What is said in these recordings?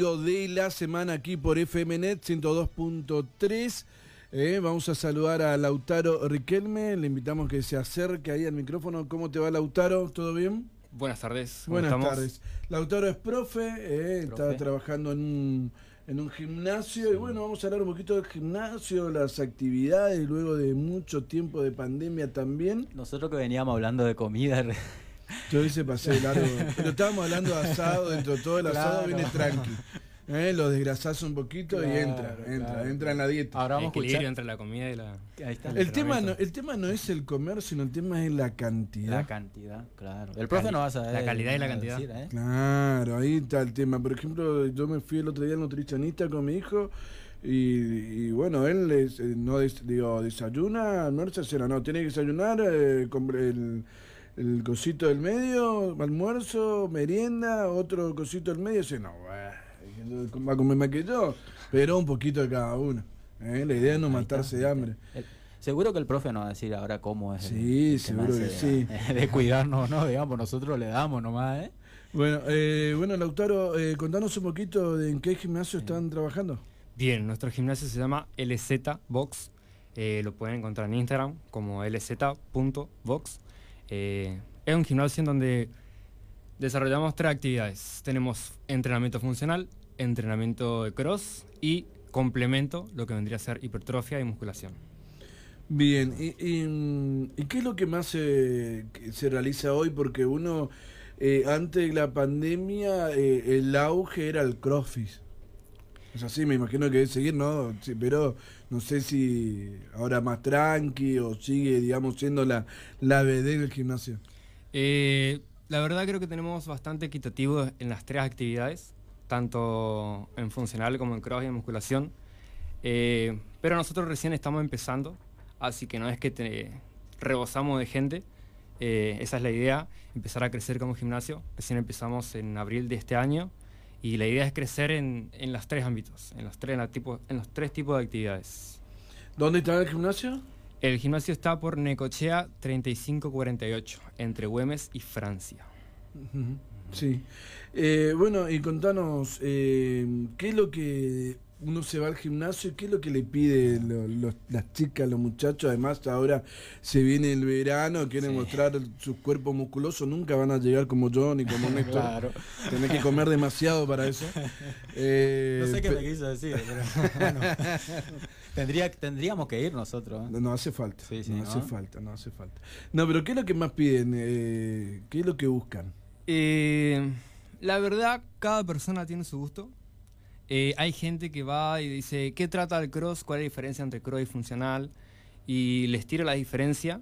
de la semana aquí por FMNet 102.3. Eh, vamos a saludar a Lautaro Riquelme. Le invitamos que se acerque ahí al micrófono. ¿Cómo te va, Lautaro? ¿Todo bien? Buenas tardes. Buenas tardes. Lautaro es profe, eh, está trabajando en un, en un gimnasio. Y bueno, vamos a hablar un poquito del gimnasio, las actividades, luego de mucho tiempo de pandemia también. Nosotros que veníamos hablando de comida. Yo hice pasé largo. Pero estábamos hablando de asado, dentro de todo el asado viene tranqui. ¿Eh? Lo desgrasás un poquito y entra, entra, entra en la dieta. Ahora vamos a entre la comida y la. Ahí está. El, tema no, el tema no es el comer, sino el tema es la cantidad. La cantidad, claro. El profe no va a saber. La calidad y la cantidad. ¿eh? Claro, ahí está el tema. Por ejemplo, yo me fui el otro día al nutricionista con mi hijo. Y, bueno, él es, eh, no digo, desayuna, almuerza, cena, no, tiene que desayunar, eh, el, el cosito del medio, almuerzo, merienda, otro cosito del medio, dice, no, va a comer más que yo, pero un poquito de cada uno. ¿eh? La idea es no matarse de hambre. seguro que el profe nos va a decir ahora cómo es. Sí, seguro que sí. De cuidarnos, ¿no? Digamos, nosotros le damos nomás, ¿eh? Bueno, eh, bueno Lautaro, eh, contanos un poquito de en qué gimnasio están trabajando. Bien, nuestro gimnasio se llama LZ Box. Eh, lo pueden encontrar en Instagram como lz.box. es un gimnasio en donde desarrollamos tres actividades. Tenemos entrenamiento funcional, entrenamiento de cross y complemento, lo que vendría a ser hipertrofia y musculación. Bien, ¿y, qué es lo que más se, realiza hoy? Porque uno, eh, antes de la pandemia, eh, el auge era el crossfit. Es así, me imagino que debe seguir, ¿no? pero no sé si ahora más tranqui o sigue, digamos, siendo la, la BD del gimnasio. Eh, la verdad creo que tenemos bastante equitativo en las tres actividades tanto en funcional como en cross y en musculación. Eh, pero nosotros recién estamos empezando, así que no es que te rebosamos de gente. Eh, esa es la idea, empezar a crecer como gimnasio. Recién empezamos en abril de este año y la idea es crecer en, en los tres ámbitos, en los tres, en, tipo, en los tres tipos de actividades. ¿Dónde está el gimnasio? El gimnasio está por Necochea 3548, entre Güemes y Francia. Sí. Eh, bueno, y contanos, eh, ¿qué es lo que uno se va al gimnasio y qué es lo que le pide las chicas, los muchachos? Además, ahora se viene el verano, quieren mostrar sus cuerpos musculosos, nunca van a llegar como yo ni como Néstor. claro. Tenés que comer demasiado para eso. Eh, no sé qué me quiso decir, pero bueno. Tendría, tendríamos que ir nosotros. No, hace falta. no, hace falta, no hace falta. No, pero ¿qué es lo que más piden? ¿Qué es lo que buscan? Eh, la verdad, cada persona tiene su gusto. Eh, hay gente que va y dice, ¿qué trata el cross? ¿Cuál es la diferencia entre cross y funcional? Y les tiro la diferencia.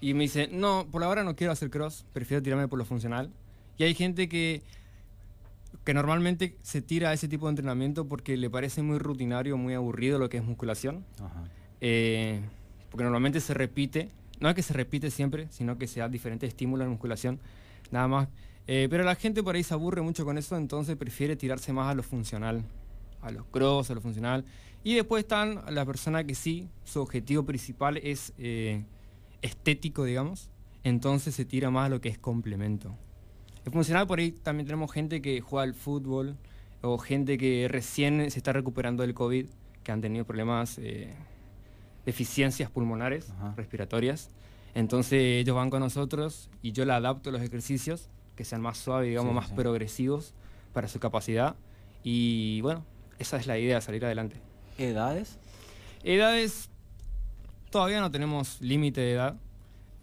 Y me dice, no, por ahora no quiero hacer cross, prefiero tirarme por lo funcional. Y hay gente que, que normalmente se tira a ese tipo de entrenamiento porque le parece muy rutinario, muy aburrido lo que es musculación. Eh, porque normalmente se repite, no es que se repite siempre, sino que se da diferentes estímulos en musculación nada más. Eh, pero la gente por ahí se aburre mucho con eso, entonces prefiere tirarse más a lo funcional, a los cross, a lo funcional. Y después están las personas que sí, su objetivo principal es eh, estético, digamos, entonces se tira más a lo que es complemento. El funcional por ahí también tenemos gente que juega al fútbol o gente que recién se está recuperando del COVID, que han tenido problemas, eh, deficiencias pulmonares, respiratorias. Entonces ellos van con nosotros y yo le adapto los ejercicios que sean más suaves, digamos, más progresivos para su capacidad. Y bueno, esa es la idea, salir adelante. ¿Edades? Edades, todavía no tenemos límite de edad,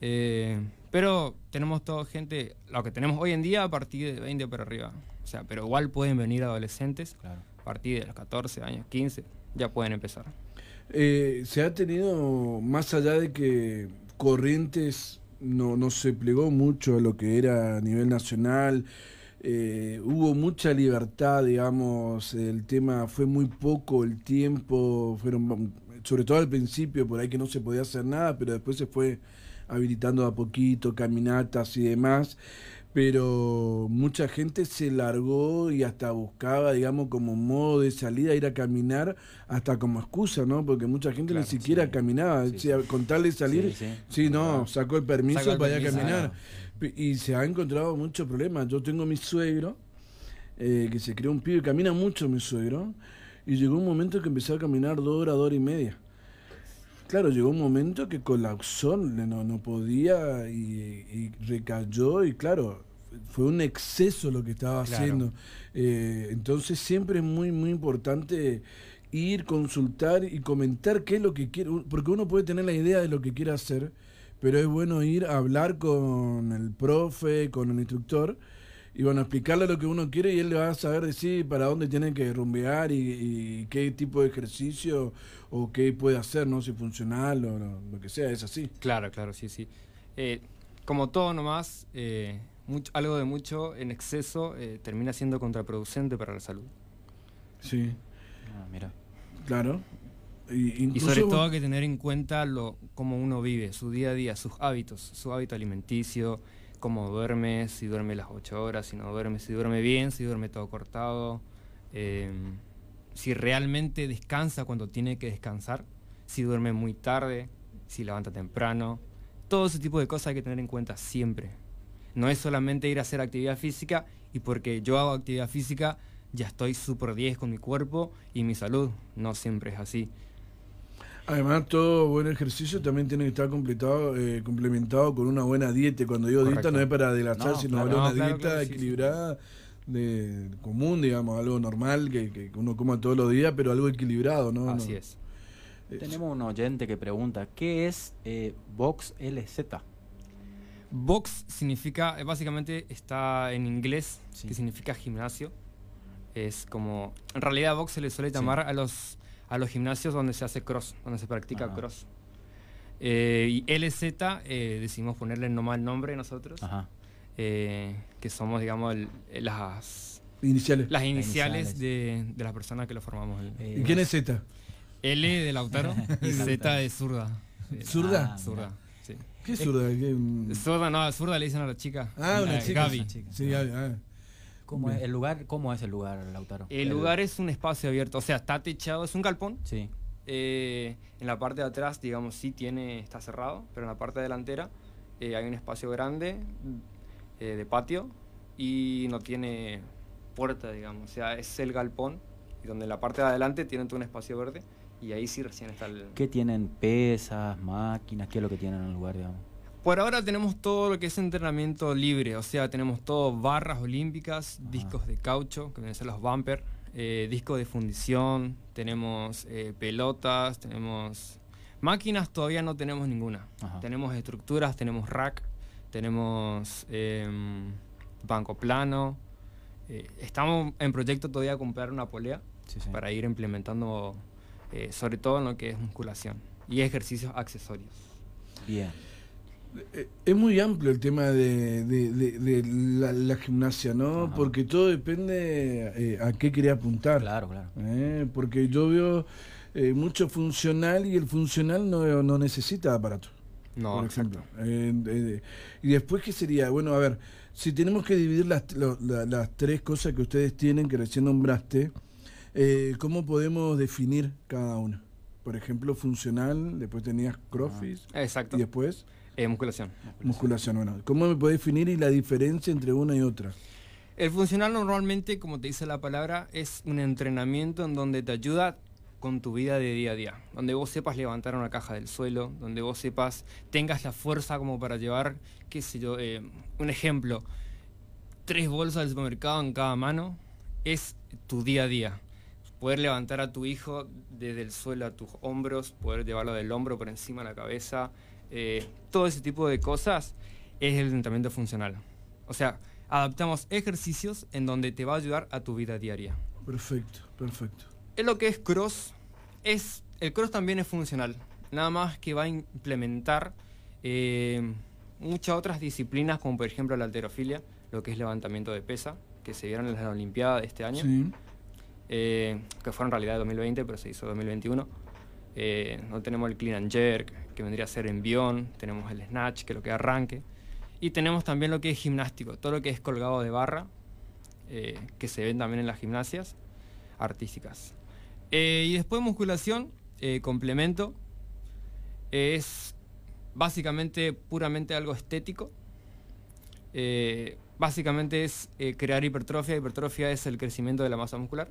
eh, pero tenemos toda gente, lo que tenemos hoy en día a partir de 20 para arriba. O sea, pero igual pueden venir adolescentes, a partir de los 14 años, 15, ya pueden empezar. Eh, se ha tenido, más allá de que Corrientes no, no se plegó mucho a lo que era a nivel nacional. Eh, hubo mucha libertad, digamos, el tema fue muy poco el tiempo, fueron, sobre todo al principio, por ahí que no se podía hacer nada, pero después se fue habilitando a poquito, caminatas y demás pero mucha gente se largó y hasta buscaba, digamos, como modo de salida ir a caminar, hasta como excusa, ¿no? Porque mucha gente ni siquiera caminaba, con tal de salir, sí, no, sacó el permiso para ir a caminar. Y se ha encontrado muchos problemas. Yo tengo mi suegro, eh, que se creó un pibe, camina mucho mi suegro, y llegó un momento que empezó a caminar dos horas, dos horas y media. Claro, llegó un momento que colapsó, no, no podía y, recayó y claro, fue un exceso lo que estaba haciendo. Eh, entonces siempre es muy, muy importante ir, consultar y comentar qué es lo que quiere, porque uno puede tener la idea de lo que quiere hacer, pero es bueno ir a hablar con el profe, con el instructor y bueno, explicarle lo que uno quiere y él le va a saber decir para dónde tiene que rumbear y, qué tipo de ejercicio o qué puede hacer, ¿no? Si funcional o lo que sea, es así. Claro, claro, sí, sí. Eh, como todo nomás, eh, mucho, algo de mucho en exceso eh, termina siendo contraproducente para la salud. Sí. Ah, mira. Claro. Y, sobre todo hay que tener en cuenta lo cómo uno vive, su día a día, sus hábitos, su hábito alimenticio, cómo duerme, si duerme las 8 horas, si no duerme, si duerme bien, si duerme todo cortado, em, si realmente descansa cuando tiene que descansar, si duerme muy tarde, si levanta temprano. Todo ese tipo de cosas hay que tener en cuenta siempre. No es solamente ir a hacer actividad física y porque yo hago actividad física ya estoy súper 10 con mi cuerpo y mi salud. No siempre es así. Además, todo buen ejercicio también tiene que estar completado, eh, complementado con una buena dieta. Cuando digo dieta no es para adelgazar, sino una dieta equilibrada, de común, digamos, algo normal que, que, uno coma todos los días, pero algo equilibrado, ¿no? Así es. Tenemos un oyente que pregunta, ¿qué es eh, Box LZ? Box significa, eh, básicamente está en inglés, que significa gimnasio. Es como, en realidad Box se le suele llamar a los a los gimnasios donde se hace cross, donde se practica cross. Eh, y LZ eh, decidimos ponerle nomás el nombre nosotros, eh, que somos, digamos, las iniciales, las iniciales, De, de, las personas que lo formamos. ¿Y quién es Z? L de Lautaro y Z de Zurda. ¿Zurda? Ah, zurda, sí. ¿Qué es zurda? Zurda, no, zurda le dicen a la chica. Ah, una chica. Gaby. Sí, Gaby. Ah. ¿Cómo es el lugar? ¿Cómo es el lugar, Lautaro? El, lugar es un espacio abierto, o sea, está techado, es un galpón. Sí. Eh, en la parte de atrás, digamos, sí tiene, está cerrado, pero en la parte delantera eh, hay un espacio grande eh, de patio y no tiene puerta, digamos. O sea, es el galpón y donde en la parte de adelante tienen todo un espacio verde y ahí sí recién está el... ¿Qué tienen? ¿Pesas, máquinas? ¿Qué es lo que tienen en el lugar, digamos? Por ahora tenemos todo lo que es entrenamiento libre, o sea, tenemos todo barras olímpicas, discos de caucho, que vienen a ser los bumper, eh, discos de fundición, tenemos eh, pelotas, tenemos máquinas, todavía no tenemos ninguna. Tenemos estructuras, tenemos rack, tenemos em, banco plano. Eh, estamos en proyecto todavía de comprar una polea para ir implementando, sobre todo en lo que es musculación y ejercicios accesorios. Bien. Es muy amplio el tema de, la, gimnasia, ¿no? Porque todo depende eh, a qué quería apuntar. Claro, claro. ¿eh? Porque yo veo eh, mucho funcional y el funcional no, no necesita aparato. No, por ejemplo. y después, ¿qué sería? Bueno, a ver, si tenemos que dividir las, las tres cosas que ustedes tienen, que recién nombraste, ¿cómo podemos definir cada una? Por ejemplo, funcional, después tenías crossfit. Exacto. Y después... Eh, musculación. musculación. bueno. ¿Cómo me puede definir y la diferencia entre una y otra? El funcional normalmente, como te dice la palabra, es un entrenamiento en donde te ayuda con tu vida de día a día, donde vos sepas levantar una caja del suelo, donde vos sepas, tengas la fuerza como para llevar, qué sé yo, eh, un ejemplo, tres bolsas del supermercado en cada mano, es tu día a día. Poder levantar a tu hijo desde el suelo a tus hombros, poder llevarlo del hombro por encima de la cabeza, eh, todo ese tipo de cosas es el entrenamiento funcional. O sea, adaptamos ejercicios en donde te va a ayudar a tu vida diaria. Perfecto, perfecto. Es lo que es cross. Es, el cross también es funcional. Nada más que va a implementar eh, muchas otras disciplinas, como por ejemplo la alterofilia, lo que es levantamiento de pesa, que se dieron en la Olimpiada de este año. Eh, que fue en realidad de 2020, pero se hizo 2021. no tenemos el clean and jerk, que vendría a ser envión, tenemos el snatch, que lo que arranque, y tenemos también lo que es gimnástico, todo lo que es colgado de barra, eh, que se ven también en las gimnasias artísticas. Eh, y después musculación, eh, complemento, es básicamente puramente algo estético. básicamente es crear hipertrofia. Hipertrofia es el crecimiento de la masa muscular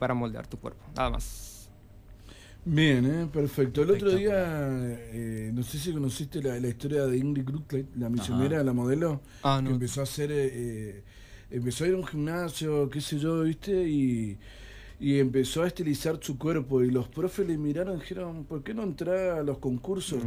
para moldear tu cuerpo, nada más. Bien, eh, perfecto. El otro día, no sé si conociste la, historia de Ingrid Kruglet, la misionera, la modelo, ah, que empezó a hacer, empezó a ir a un gimnasio, qué sé yo, viste, y y empezó a estilizar su cuerpo y los profes le miraron y dijeron, ¿por qué no entrar a los concursos?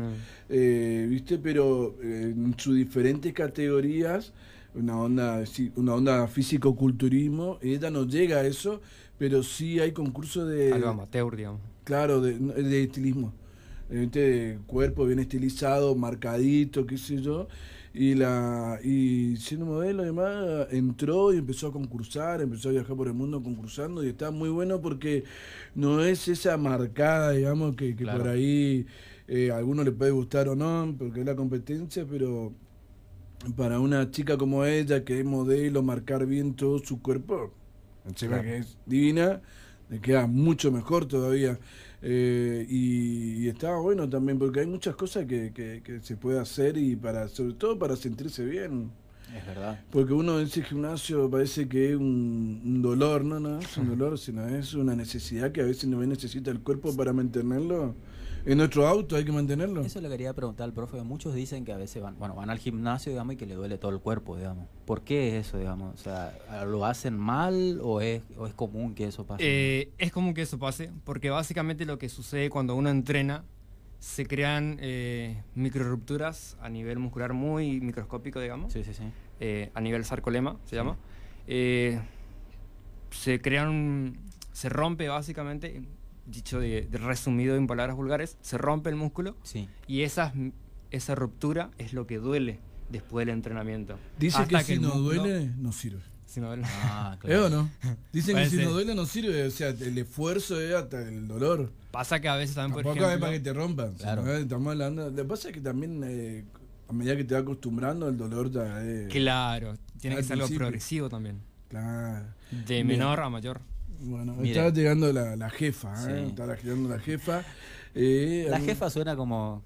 Eh, ¿Viste? Pero eh, en sus diferentes categorías, una onda, una onda físico-culturismo, ella no llega a eso, pero sí hay concursos de... Algo amateur, digamos. Claro, de, de estilismo. De cuerpo bien estilizado, marcadito, qué sé yo. Y la y siendo modelo además entró y empezó a concursar, empezó a viajar por el mundo concursando y está muy bueno porque no es esa marcada, digamos, que, por ahí eh, a alguno le puede gustar o no, porque es la competencia, pero para una chica como ella que es modelo, marcar bien todo su cuerpo, chica que es divina, le queda mucho mejor todavía. Eh, y, estaba bueno también porque hay muchas cosas que, que, se puede hacer y para sobre todo para sentirse bien. Es verdad. Porque uno en ese gimnasio parece que es un, dolor, no, no es un dolor, sino es una necesidad que a veces no necesita el cuerpo para mantenerlo en nuestro auto hay que mantenerlo. Eso le quería preguntar al profe. Muchos dicen que a veces van, bueno, van al gimnasio, digamos, y que le duele todo el cuerpo, digamos. ¿Por qué es eso, digamos? O sea, ¿lo hacen mal o es, o es común que eso pase? Eh, es común que eso pase, porque básicamente lo que sucede cuando uno entrena, se crean eh, microrupturas a nivel muscular muy microscópico, digamos. Sí, sí, sí. Eh, a nivel sarcolema, se llama. Eh, se crean, se rompe básicamente dicho de, resumido en palabras vulgares, se rompe el músculo y esa ruptura es lo que duele después del entrenamiento. Dice que, si no duele, no sirve. Si no duele. Ah, claro. o no? Dicen que si no duele, no sirve. O sea, el esfuerzo es hasta el dolor. Pasa que a veces también, por ejemplo... es para que te rompan. Claro. estamos hablando... Lo que pasa es que también... Eh, a medida que te vas acostumbrando, el dolor ya es... Claro, tiene que ser algo progresivo también. Claro. De menor a mayor. Bueno, estaba llegando la, la jefa, ¿eh? estaba llegando la jefa. Eh, la jefa suena como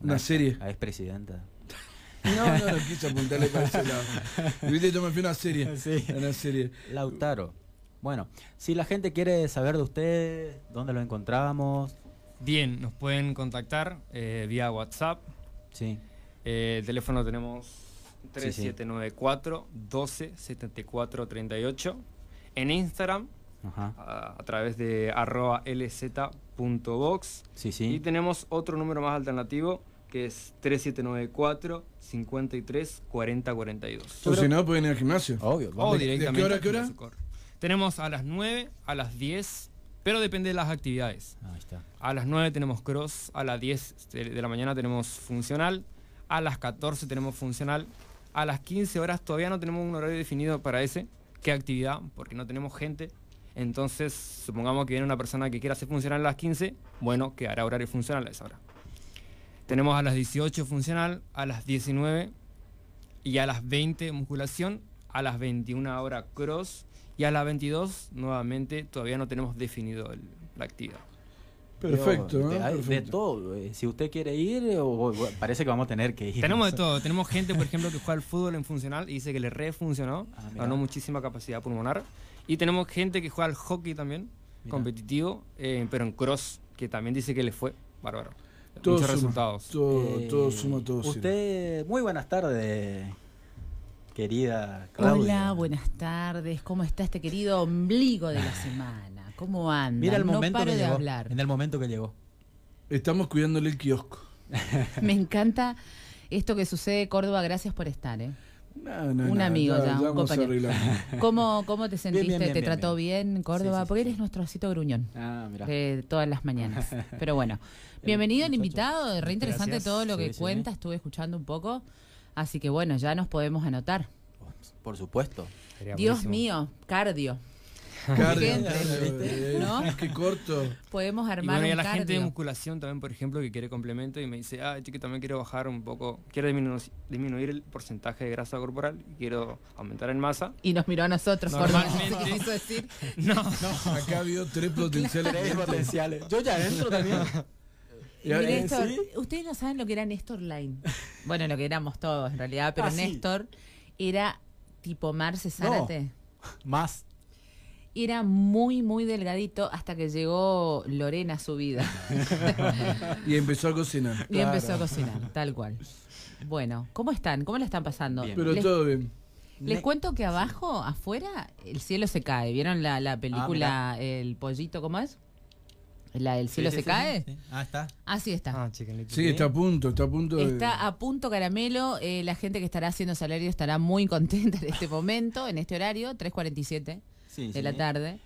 una, serie. A expresidenta. No, no, no quise apuntarle para ese lado. Viste, yo me fui a una serie. Sí. Una serie. Lautaro. Bueno, si la gente quiere saber de usted, ¿dónde lo encontramos? Bien, nos pueden contactar eh, vía WhatsApp. Sí. Eh, el teléfono tenemos 3794 12 74 38. En Instagram a, través de arroba lz.box. Sí, sí. Y tenemos otro número más alternativo que es 3794 53 40 42. O si no, pueden ir al gimnasio. Obvio. O directamente. qué hora, qué hora? Tenemos a las 9, a las 10, pero depende de las actividades. Ahí está. A las 9 tenemos cross, a las 10 de la mañana tenemos funcional, a las 14 tenemos funcional, a las 15 horas todavía no tenemos un horario definido para ese, qué actividad, porque no tenemos gente, entonces, supongamos que viene una persona que quiera hacer funcional a las 15, bueno, que hará horario funcional a esa hora. Tenemos a las 18 funcional, a las 19 y a las 20 musculación, a las 21 hora cross y a las 22 nuevamente todavía no tenemos definido la actividad. Perfecto, de, todo. Eh, si usted quiere ir, o, parece que vamos a tener que ir. Tenemos de todo. Tenemos gente, por ejemplo, que juega al fútbol en funcional y dice que le refuncionó, ah, ganó muchísima capacidad pulmonar. Y tenemos gente que juega al hockey también, competitivo, eh, pero en cross, que también dice que le fue bárbaro. Muchos resultados. Todo, eh, todo suma, todo Usted, muy buenas tardes, querida Claudia. Hola, buenas tardes. ¿Cómo está este querido ombligo de la semana? ¿Cómo anda? Mira el momento no que de llegó, hablar. En el momento que llegó. Estamos cuidándole el kiosco. Me encanta esto que sucede, Córdoba. Gracias por estar, ¿eh? Un amigo ya, un compañero. ¿Cómo, ¿Cómo, te sentiste? ¿Te trató bien Córdoba? Porque eres nuestro osito gruñón ah, de todas las mañanas. Pero bueno, bienvenido el invitado, re interesante todo lo que cuenta, estuve escuchando un poco. Así que bueno, ya nos podemos anotar. Por supuesto. Dios mío, cardio. ¿no? Qué corto. Podemos armar. Y, bueno, y a la gente de musculación también, por ejemplo, que quiere complemento y me dice, ah, que también quiero bajar un poco, quiero disminuir, el porcentaje de grasa corporal, quiero aumentar en masa. Y nos miró a nosotros, Normalmente. Quiso decir. No, no. Acá ha habido tres potenciales. Tres potenciales. Yo ya entro también. Néstor, ustedes no saben lo que era Néstor Line. Bueno, lo que éramos todos en realidad, pero ah, Néstor era tipo Marce Zárate. más. Era muy, muy delgadito hasta que llegó Lorena a su vida. y empezó a cocinar. Y empezó a cocinar, tal cual. Bueno, ¿cómo están? ¿Cómo la están pasando? Pero todo bien. Les cuento que abajo, afuera, el cielo se cae. ¿Vieron la, la película ah, El pollito, cómo es? La, ¿El cielo se cae? ah, está. Así está. Ah, sí, está a punto, está a punto. Está a punto caramelo. Eh, la gente que estará haciendo salario estará muy contenta en este momento, en este horario, 3.47 de la tarde.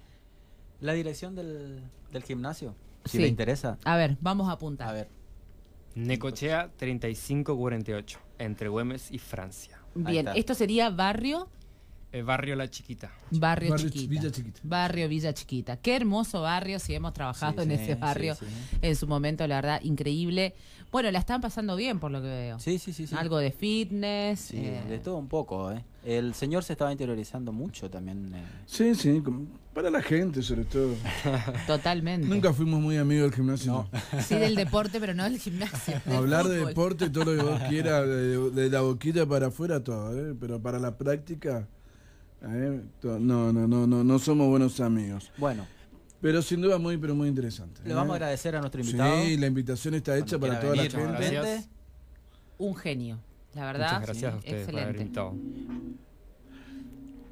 La dirección del, del gimnasio, si le interesa. A ver, vamos a apuntar. A ver. Necochea 3548, entre Güemes y Francia. Bien, esto sería barrio eh, barrio La Chiquita. Barrio, Chiquita. Villa Chiquita. Barrio Villa Chiquita. Qué hermoso barrio, si hemos trabajado en ese barrio en su momento, la verdad, increíble. Bueno, la están pasando bien por lo que veo. Sí, sí, sí. Algo de fitness. Sí, eh. de todo un poco, ¿eh? El señor se estaba interiorizando mucho también. Eh. Sí, sí, para la gente sobre todo. Totalmente. Nunca fuimos muy amigos del gimnasio. Sí, del deporte, pero no del gimnasio. Hablar de deporte, todo lo que vos quieras, de, de la boquita para afuera, todo, ¿eh? Pero para la práctica... ¿Eh? No, no, no, no, no somos buenos amigos. Bueno. Pero sin duda muy, pero muy interesante. Le vamos a ¿eh? agradecer a nuestro invitado. Sí, la invitación está hecha para toda la gente. Un genio, la verdad. Muchas gracias a ustedes por haber invitado.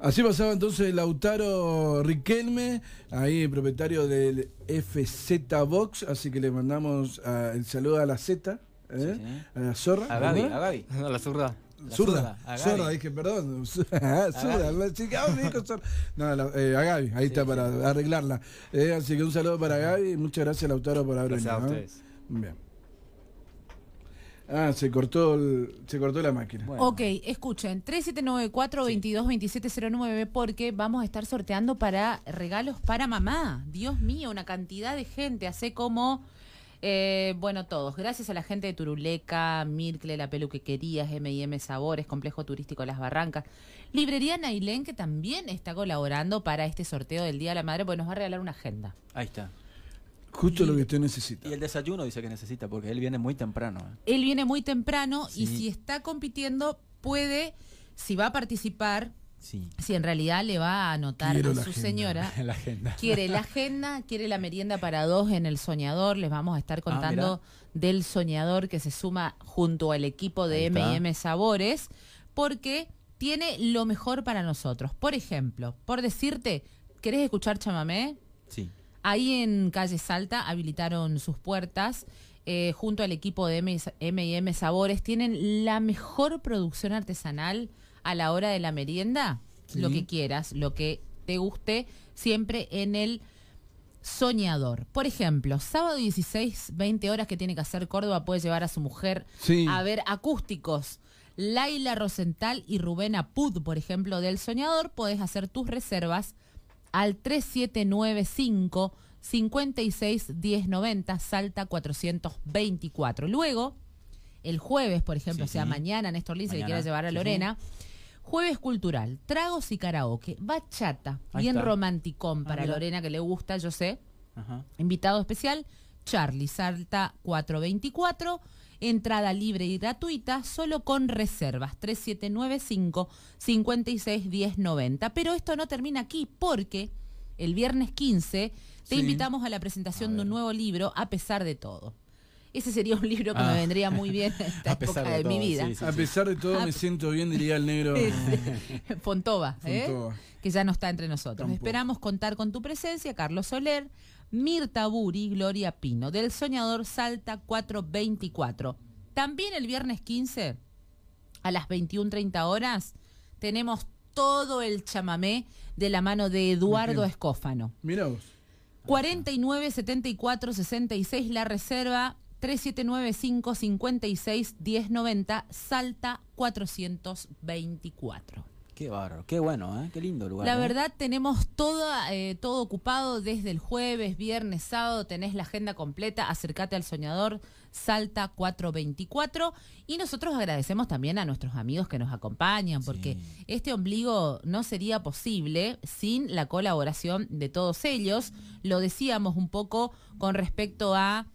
Así pasaba entonces Lautaro Riquelme, ahí propietario del FZ Box, así que le mandamos ah, el saludo a la Z, ¿eh? a la zorra. A Gaby, a Gaby. A la zurda. Zurda, zurda, dije, perdón. zurda, la chica, me dijo zurda. No, eh, a Gaby, ahí está para arreglarla. Eh, así que un saludo para Gaby. Muchas gracias, Lautaro, por haber venido. Gracias a ustedes. Bien. Ah, se cortó, se cortó la máquina. Ok, escuchen, 3794-222709 porque vamos a estar sorteando para regalos para mamá. Dios mío, una cantidad de gente. Hace como eh, bueno, todos. Gracias a la gente de Turuleca, Mircle, La Peluquerías, M&M Sabores, Complejo Turístico Las Barrancas. Librería Nailén, que también está colaborando para este sorteo del Día de la Madre, porque nos va a regalar una agenda. Ahí está. Justo lo que usted necesita. Y el desayuno dice que necesita, porque él viene muy temprano. ¿eh? Él viene muy temprano y si está compitiendo, puede, si va a participar, si en realidad le va a anotar a su señora. La agenda. Quiere la agenda, quiere la merienda para dos en el soñador. Les vamos a estar ah, contando del soñador que se suma junto al equipo de MM Sabores, porque tiene lo mejor para nosotros. Por ejemplo, por decirte, ¿querés escuchar chamamé? Sí. Ahí en Calle Salta habilitaron sus puertas. Eh, junto al equipo de MM Sabores, tienen la mejor producción artesanal a la hora de la merienda, lo que quieras, lo que te guste, siempre en el soñador. Por ejemplo, sábado 16, 20 horas que tiene que hacer Córdoba, puede llevar a su mujer a ver acústicos. Laila Rosenthal y Rubén Apud, por ejemplo, del Soñador, puedes hacer tus reservas al 3795 56 1090 Salta 424. Luego, el jueves, por ejemplo, o sea, mañana Néstor Lince le quiere llevar a Lorena. Jueves cultural, tragos y karaoke, bachata, bien romanticón ah, para Lorena que le gusta, yo sé. Invitado especial, Charlie Salta 424, entrada libre y gratuita, solo con reservas 3795 561090. Pero esto no termina aquí porque el viernes 15 te invitamos a la presentación de un nuevo libro, a pesar de todo. Ese sería un libro que me ah. vendría muy bien en esta época de, mi vida. a pesar de todo, me siento bien, diría el negro. Fontova, ¿eh? que ya no está entre nosotros. Esperamos contar con tu presencia, Carlos Soler, Mirta Buri, Gloria Pino, del Soñador Salta 424. También el viernes 15, a las 21.30 horas, tenemos todo el chamamé de la mano de Eduardo Escófano. Mira vos. 49 74 66 la reserva 3795 56 1090 Salta 424. Qué bárbaro, qué bueno, ¿eh? qué lindo lugar. La ¿eh? verdad tenemos todo, eh, todo ocupado desde el jueves, viernes, sábado, tenés la agenda completa, acércate al soñador, Salta 424 y nosotros agradecemos también a nuestros amigos que nos acompañan porque este ombligo no sería posible sin la colaboración de todos ellos. Lo decíamos un poco con respecto a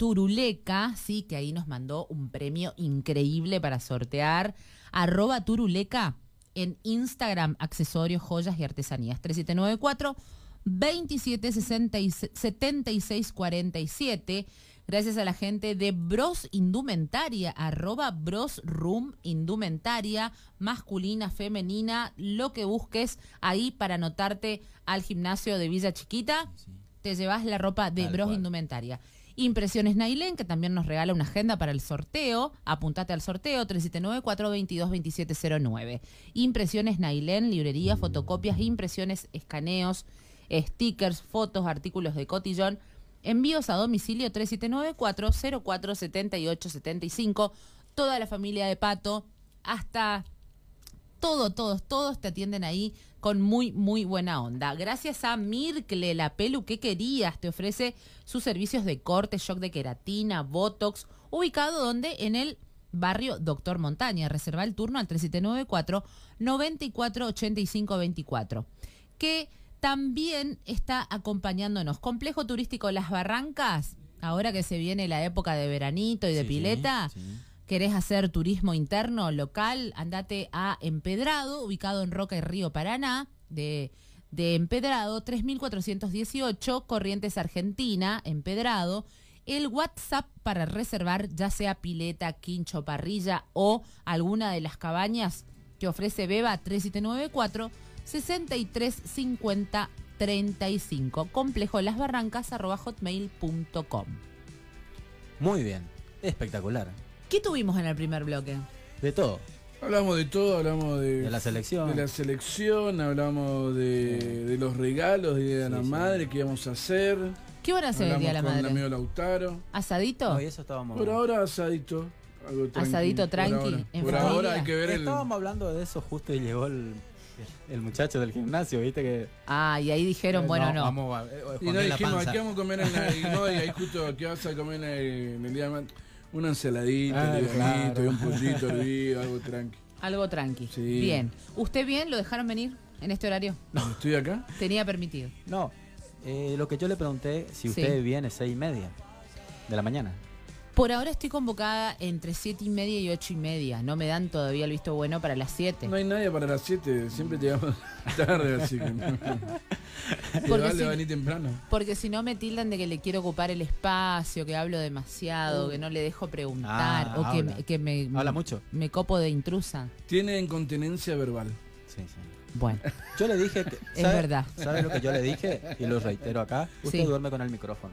Turuleca, sí, que ahí nos mandó un premio increíble para sortear. Arroba Turuleca en Instagram, accesorios, joyas y artesanías. 3794 277647 Gracias a la gente de Bros Indumentaria, arroba Bros Room Indumentaria, masculina, femenina, lo que busques ahí para anotarte al gimnasio de Villa Chiquita. Te llevas la ropa de Bros Indumentaria. Impresiones Nailén, que también nos regala una agenda para el sorteo. Apuntate al sorteo 379-422-2709. Impresiones Nailén, librería, fotocopias, impresiones, escaneos, stickers, fotos, artículos de cotillón Envíos a domicilio 379-404-7875. Toda la familia de Pato, hasta todo, todos, todos te atienden ahí con muy, muy buena onda. Gracias a Mircle, la pelu que querías, te ofrece sus servicios de corte, shock de queratina, botox, ubicado donde en el barrio Doctor Montaña. Reserva el turno al 3794 948524. Que también está acompañándonos. Complejo turístico Las Barrancas, ahora que se viene la época de veranito y de pileta. ¿Querés hacer turismo interno, local? Andate a Empedrado, ubicado en Roca y Río Paraná, de, de Empedrado, 3418, Corrientes Argentina, Empedrado. El WhatsApp para reservar ya sea pileta, quincho, parrilla o alguna de las cabañas que ofrece Beba 3794 6350 35. Complejo Las Barrancas arroba hotmail.com. Muy bien, espectacular. ¿Qué tuvimos en el primer bloque? De todo. Hablamos de todo, hablamos de, de la selección. De la selección, hablamos de, los regalos de la Madre que íbamos a hacer. ¿Qué van a hacer el Día de la Madre? Con el amigo Lautaro. ¿Asadito? No, y eso estábamos Por ahora asadito. Asadito tranqui. Por ahora, hay que ver Estábamos hablando de eso justo y llegó el el muchacho del gimnasio, ¿viste? que Ah, y ahí dijeron, bueno, no. Vamos a, eh, y no dijimos, aquí vamos a comer en la, y, no, y ahí justo aquí vas a comer en el, día de una ensaladita, ah, y un pollito hervido, algo tranqui. Algo tranqui. Bien. ¿Usted bien? ¿Lo dejaron venir en este horario? No. ¿Estoy acá? Tenía permitido. No. Eh, lo que yo le pregunté, si usted viene seis y media de la mañana. Por ahora estoy convocada entre 7 y media y 8 y media. No me dan todavía el visto bueno para las 7. No hay nadie para las 7. Siempre llegamos tarde, así que no. Porque si, temprano. Porque si no me tildan de que le quiero ocupar el espacio, que hablo demasiado, uh. que no le dejo preguntar, ah, o que, me, habla mucho. Me copo de intrusa. Tiene incontinencia verbal. Sí, sí. Bueno. Yo le dije que. Es verdad. ¿Sabe lo que yo le dije? Y lo reitero acá. Usted duerme con el micrófono.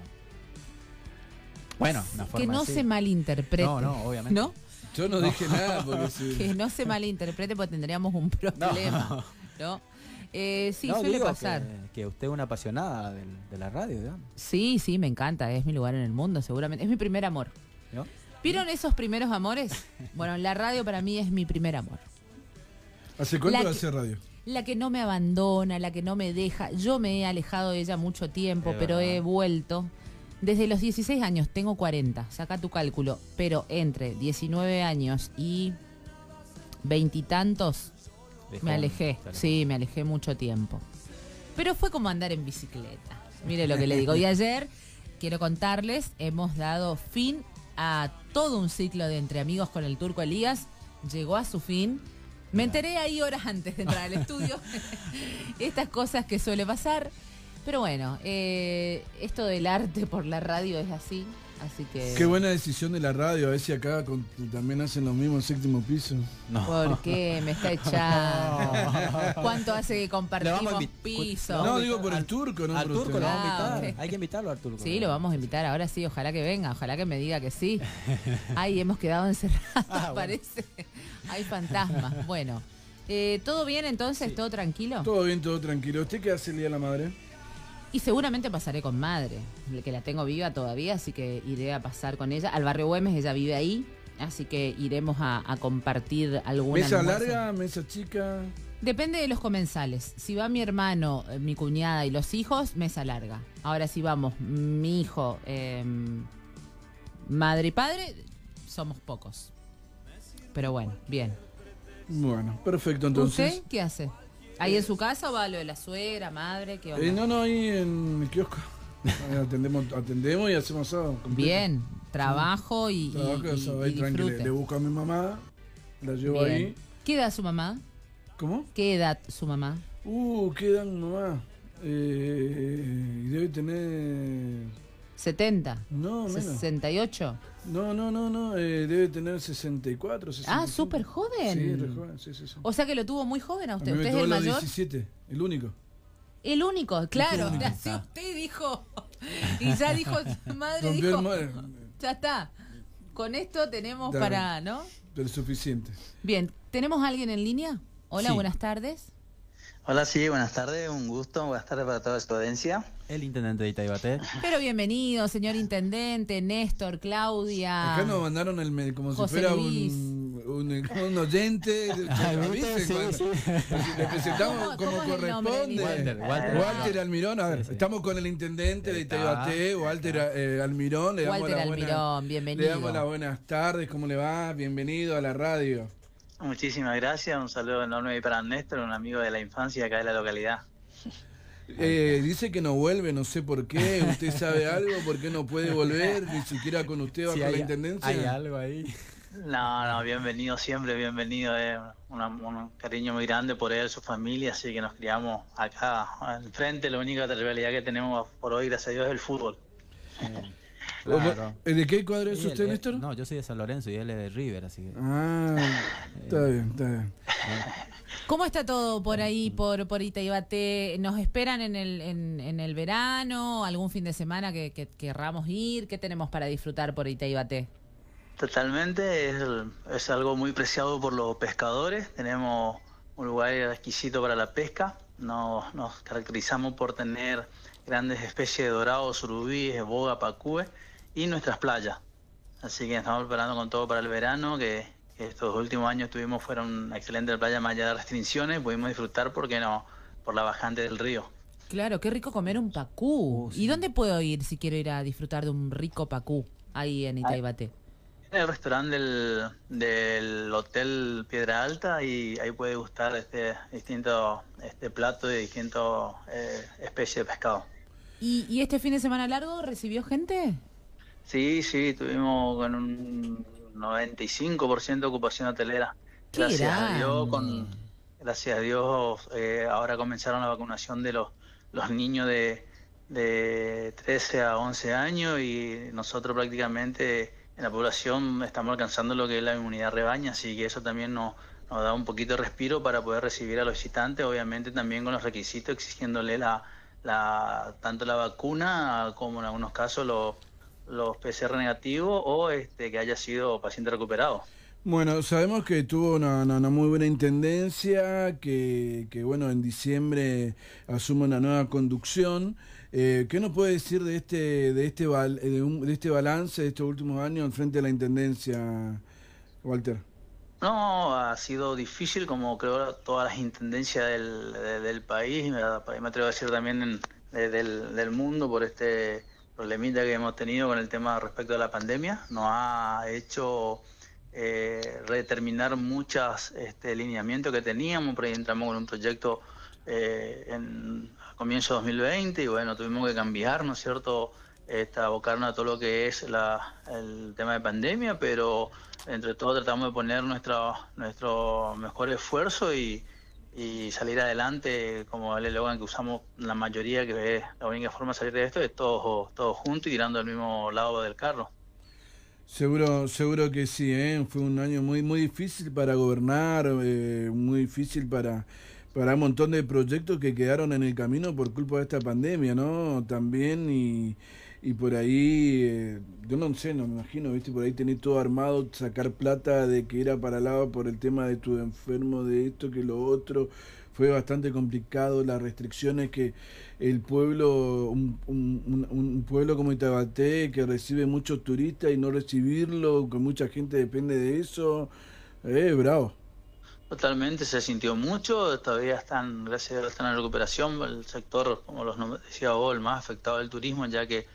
Bueno, que no se malinterprete. No, no, obviamente. ¿No? Yo no, dije nada porque Que no se malinterprete porque tendríamos un problema. ¿No? Eh, sí, suele pasar. Que, usted es una apasionada de, la radio, digamos. Sí, sí, me encanta. Es mi lugar en el mundo, seguramente. Es mi primer amor. ¿Vieron esos primeros amores? Bueno, la radio para mí es mi primer amor. ¿Hace cuánto hace radio? La que no me abandona, la que no me deja. Yo me he alejado de ella mucho tiempo, pero he vuelto. Desde los 16 años, tengo 40, saca tu cálculo, pero entre 19 años y veintitantos me alejé, sí, me alejé mucho tiempo. Pero fue como andar en bicicleta. Mire lo que le digo. Y ayer, quiero contarles, hemos dado fin a todo un ciclo de Entre Amigos con el Turco Elías. Llegó a su fin. Me enteré ahí horas antes de entrar al estudio. Estas cosas que suele pasar. Pero bueno, eh, esto del arte por la radio es así. Así que. Qué buena decisión de la radio. A ver si acá también hacen lo mismo en séptimo piso. No. ¿Por qué? Me está echando. ¿Cuánto hace que compartimos piso? No, digo por el turco, ¿no? Al turco lo vamos a invitar. Hay que invitarlo al turco. Sí, lo vamos a invitar. Ahora sí, ojalá que venga. Ojalá que me diga que sí. Ay, hemos quedado encerrados, ah, parece. Hay fantasmas. Bueno. Eh, ¿Todo bien entonces? ¿Todo tranquilo? Todo bien, todo tranquilo. ¿Usted qué hace el día de la madre? Y seguramente pasaré con madre, que la tengo viva todavía, así que iré a pasar con ella. Al barrio Güemes, ella vive ahí, así que iremos a, compartir alguna. ¿Mesa larga, mesa chica? Depende de los comensales. Si va mi hermano, eh, mi cuñada y los hijos, mesa larga. Ahora si vamos mi hijo, em, madre y padre, somos pocos. Pero bueno, bien. Bueno, perfecto entonces. ¿Usted qué hace? ¿Ahí en su casa o va lo de la suegra, madre? ¿qué eh, no, no, ahí en el kiosco. atendemos, atendemos y hacemos asado. Bien, trabajo y, trabajo, y, Le, busco a mi mamá, la llevo ahí. ¿Qué edad su mamá? ¿Cómo? ¿Qué edad su mamá? Uh, ¿qué edad mi mamá? Eh, debe tener... 70. No, menos. 68. No, no, no, no, eh, debe tener 64, 65. Ah, súper joven. Sí, joven, sí, sí, O sea que lo tuvo muy joven a usted. ¿Usted es el mayor? 17, el único. El único, claro. Así usted dijo. Y ya dijo, madre dijo. Ya está. Con esto tenemos para, ¿no? Pero suficiente. Bien, ¿tenemos a alguien en línea? Hola, buenas tardes. Hola, sí, buenas tardes, un gusto, buenas tardes para toda su audiencia. El intendente de Itaibaté. Pero bienvenido, señor intendente, Néstor, Claudia. Acá nos mandaron el como si fuera un, un, oyente. Le presentamos como corresponde. Walter, Walter, Almirón, a ver, estamos con el intendente de Itaibaté, Walter eh, Almirón. Le damos Walter Almirón, bienvenido. Le damos las buenas tardes, ¿cómo le va? Bienvenido a la radio. Muchísimas gracias, un saludo enorme para Néstor, un amigo de la infancia acá de la localidad. Eh, dice que no vuelve, no sé por qué. ¿Usted sabe algo? ¿Por qué no puede volver? Ni siquiera con usted bajo la intendencia. Hay algo ahí. No, no, bienvenido siempre, bienvenido. Eh. un cariño muy grande por él, su familia, así que nos criamos acá al frente. La única realidad que tenemos por hoy, gracias a Dios, es el fútbol. ¿De qué cuadro es usted, Néstor? No, yo soy de San Lorenzo y él es de River, así que. Ah, está bien, está bien. ¿Cómo está todo por ahí, por, por Itaibate? ¿Nos esperan en el, en, el verano? ¿Algún fin de semana que, que, querramos ir? ¿Qué tenemos para disfrutar por Itaibate? Totalmente, es, es algo muy preciado por los pescadores. Tenemos un lugar exquisito para la pesca. Nos, nos caracterizamos por tener grandes especies de dorados, surubíes, boga, pacúes y nuestras playas. Así que estamos preparando con todo para el verano, que, estos últimos años tuvimos, fueron excelentes la playa más allá de restricciones, pudimos disfrutar, porque no?, por la bajante del río. Claro, qué rico comer un pacú. Uh, ¿Y dónde puedo ir si quiero ir a disfrutar de un rico pacú ahí en Itaibate? En el restaurante del, Hotel Piedra Alta y ahí puede gustar este distinto este plato de distintas eh, especies de pescado. ¿Y, ¿Y este fin de semana largo recibió gente? Sí, sí, tuvimos con un 95% de ocupación hotelera. Gracias a Dios, con, gracias a Dios, eh, ahora comenzaron la vacunación de los, los niños de, de 13 a 11 años y nosotros prácticamente en la población estamos alcanzando lo que es la inmunidad rebaña, así que eso también nos, nos da un poquito de respiro para poder recibir a los visitantes, obviamente también con los requisitos exigiéndole la, la tanto la vacuna como en algunos casos los los PCR negativos o este, que haya sido paciente recuperado. Bueno, sabemos que tuvo una, muy buena intendencia, que, que, bueno, en diciembre asume una nueva conducción. Eh, ¿Qué nos puede decir de este, de este, de, este balance de estos últimos años frente a la intendencia, Walter? No, ha sido difícil, como creo todas las intendencias del, del país, me, atrevo a decir también del, del mundo, por este problemita que hemos tenido con el tema respecto a la pandemia. Nos ha hecho eh, redeterminar muchos este, lineamientos que teníamos, por entramos con un proyecto eh, en, a comienzo de 2020 y bueno, tuvimos que cambiar, ¿no es cierto?, este, abocarnos a todo lo que es la, el tema de pandemia, pero entre todos tratamos de poner nuestro, nuestro mejor esfuerzo y, y salir adelante como el eslogan que usamos la mayoría, que es la única forma de salir de esto, es todos, todos juntos y tirando al mismo lado del carro. Seguro, seguro que sí, ¿eh? fue un año muy, muy difícil para gobernar, eh, muy difícil para, para un montón de proyectos que quedaron en el camino por culpa de esta pandemia, ¿no? También y y por ahí, eh, yo no sé, no me imagino, viste, por ahí tener todo armado, sacar plata de que era para lado por el tema de tu enfermo, de esto, que lo otro, fue bastante complicado, las restricciones que el pueblo, un, un, pueblo como Itabaté, que recibe muchos turistas y no recibirlo, que mucha gente depende de eso, eh, bravo. Totalmente, se sintió mucho, todavía están, gracias a Dios, están en recuperación, el sector, como los decía vos, el más afectado del turismo, ya que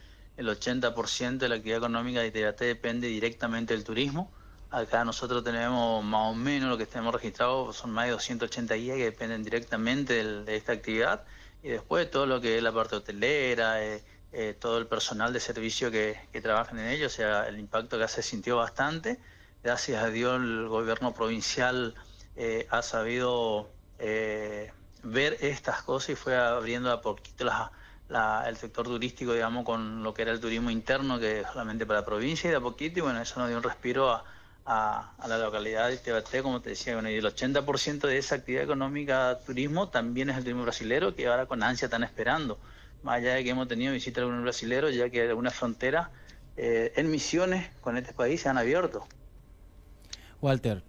el 80% de la actividad económica de Iterate depende directamente del turismo. Acá nosotros tenemos más o menos lo que tenemos registrado, son más de 280 guías que dependen directamente de esta actividad. Y después todo lo que es la parte hotelera, eh, eh, todo el personal de servicio que, que trabajan en ello, o sea, el impacto que se sintió bastante. Gracias a Dios el gobierno provincial eh, ha sabido eh, ver estas cosas y fue abriendo a poquito el sector turístico, digamos, con lo que era el turismo interno, que solamente para la provincia y de a poquito, y bueno, eso nos dio un respiro a, la localidad de Tebaté, como te decía, bueno, y el 80% de esa actividad económica turismo también es el turismo brasilero, que ahora con ansia están esperando. Más allá de que hemos tenido visitas de algunos brasileños, ya que algunas fronteras eh, en misiones con este país se han abierto. Walter,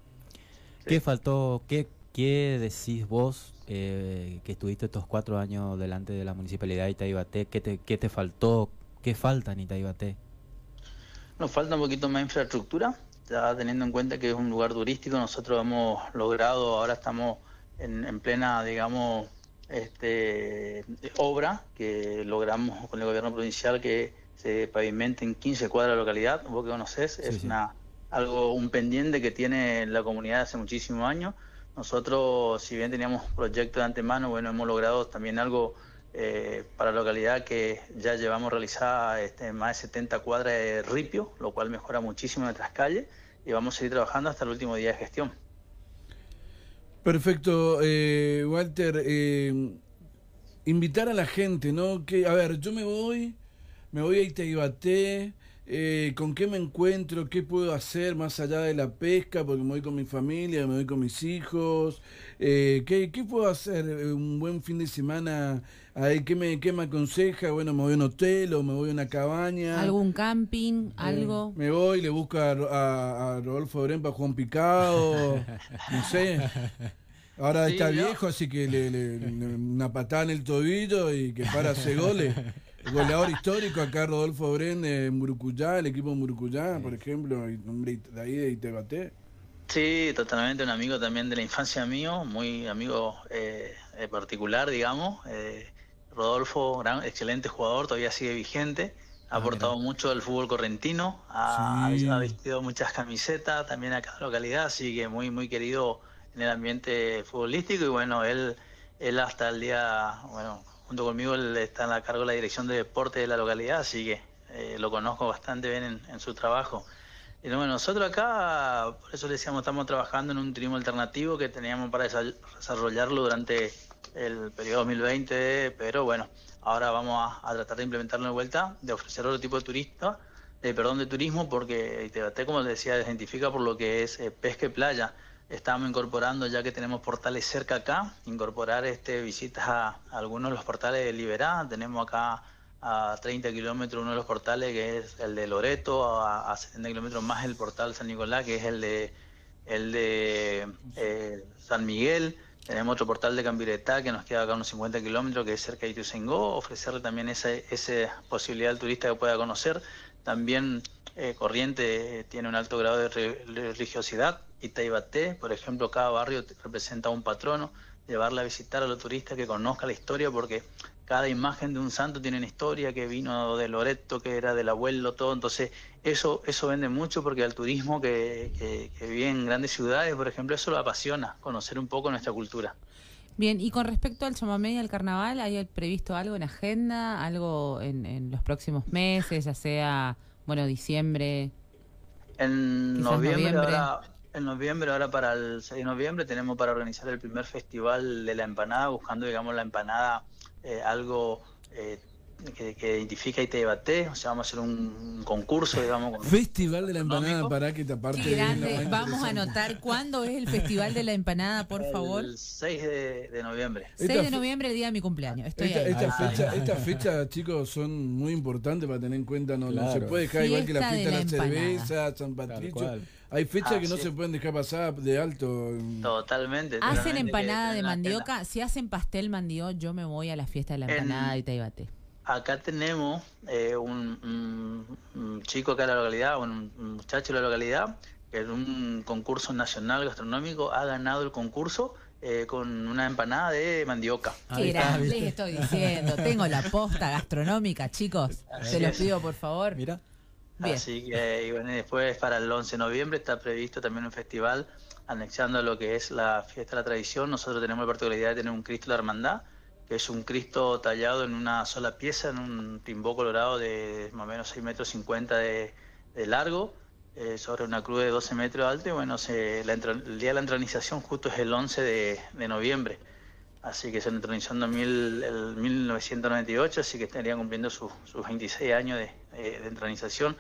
¿qué faltó, qué, qué decís vos eh, que estuviste estos cuatro años delante de la municipalidad de Itaibaté? ¿Qué te, qué te faltó? ¿Qué falta en Itaibaté? Nos falta un poquito más infraestructura, ya teniendo en cuenta que es un lugar turístico, nosotros hemos logrado, ahora estamos en, en plena, digamos, este, obra que logramos con el gobierno provincial que se pavimente en 15 cuadras de localidad, vos que conoces, es una algo un pendiente que tiene la comunidad hace muchísimos años. Nosotros, si bien teníamos proyectos de antemano, bueno, hemos logrado también algo eh, para la localidad que ya llevamos realizada este, más de 70 cuadras de ripio, lo cual mejora muchísimo nuestras calles y vamos a seguir trabajando hasta el último día de gestión. Perfecto, eh, Walter. Eh, invitar a la gente, ¿no? Que, a ver, yo me voy, me voy a Itaibaté, eh, ¿con qué me encuentro? ¿Qué puedo hacer más allá de la pesca? Porque me voy con mi familia, me voy con mis hijos. Eh, ¿qué, ¿qué, puedo hacer un buen fin de semana? ¿qué, me, ¿Qué me aconseja? Bueno, me voy a un hotel o me voy a una cabaña. ¿Algún camping? ¿Algo? Me voy, le busco a, a, Rodolfo Oren para Juan Picado. no sé. Ahora está viejo, así que le, una patada en el tobillo y que para hacer goles. Goleador histórico acá, Rodolfo Oren de Murucuyá, el equipo Murucuyá, por ejemplo, nombre de ahí de Itebate. Sí, totalmente, un amigo también de la infancia mío, muy amigo eh, particular, digamos. Eh, Rodolfo, gran, excelente jugador, todavía sigue vigente, ha ah, aportado mucho al fútbol correntino, ha, ha, vestido muchas camisetas también acá en la localidad, así que muy, muy querido en el ambiente futbolístico y bueno, él, él hasta el día, bueno, conmigo él está a cargo de la dirección de deporte de la localidad, así que eh, lo conozco bastante bien en, su trabajo. Y bueno, nosotros acá, por eso le decíamos, estamos trabajando en un turismo alternativo que teníamos para desarrollarlo durante el periodo 2020, pero bueno, ahora vamos a, tratar de implementarlo de vuelta, de ofrecer otro tipo de turista, de perdón, de turismo, porque Itebaté, como decía, se identifica por lo que es eh, pesca y playa. Estamos incorporando, ya que tenemos portales cerca acá, incorporar este visitas a, algunos de los portales de Liberá. Tenemos acá a 30 kilómetros uno de los portales que es el de Loreto, a, 70 kilómetros más el portal San Nicolás, que es el de, el de eh, San Miguel. Tenemos otro portal de Cambiretá que nos queda acá unos 50 kilómetros, que es cerca de Ituzaingó, ofrecerle también esa, esa posibilidad al turista que pueda conocer. También eh, Corriente tiene un alto grado de religiosidad. Itaibaté, por ejemplo, cada barrio representa un patrono. Llevarle a visitar a los turistas que conozca la historia, porque cada imagen de un santo tiene una historia que vino de Loreto, que era del abuelo, todo. Entonces, eso eso vende mucho porque al turismo que, que, vive en grandes ciudades, por ejemplo, eso lo apasiona, conocer un poco nuestra cultura. Bien, y con respecto al chamamé y al carnaval, ¿hay previsto algo en agenda, algo en, en los próximos meses, ya sea bueno, diciembre. En noviembre, Ahora, en noviembre, ahora para el 6 de noviembre, tenemos para organizar el primer festival de la empanada, buscando, digamos, la empanada eh, algo eh, que, que identifica Itebaté, o sea, vamos a hacer un, concurso, digamos. Festival de la Empanada, para que te aparte. grande, vamos a anotar cuándo es el Festival de la Empanada, por favor. El 6 de, noviembre. 6 de noviembre, el día de mi cumpleaños. Estoy esta, ahí. Esta, fecha, chicos, son muy importantes para tener en cuenta. No, se puede dejar igual que la fiesta de la, cerveza, San Patricio. Hay fechas que no se pueden dejar pasar de alto. Totalmente. Hacen empanada de mandioca. Si hacen pastel mandioca, yo me voy a la fiesta de la empanada de Taibate acá tenemos eh, un, chico acá en la localidad, un, muchacho de la localidad, que en un concurso nacional gastronómico ha ganado el concurso eh, con una empanada de mandioca. Qué les estoy diciendo. Tengo la posta gastronómica, chicos. Se los pido, por favor. Mira. Así que, y bueno, después para el 11 de noviembre está previsto también un festival anexando lo que es la fiesta de la tradición. Nosotros tenemos la particularidad de tener un Cristo de la Hermandad, es un Cristo tallado en una sola pieza, en un timbó colorado de más o menos 6 metros 50 de, largo, eh, sobre una cruz de 12 metros de alto. Y bueno, el día de la entronización justo es el 11 de, noviembre. Así que se entronizó en el 1998, así que estarían cumpliendo sus 26 años de, de, entronización.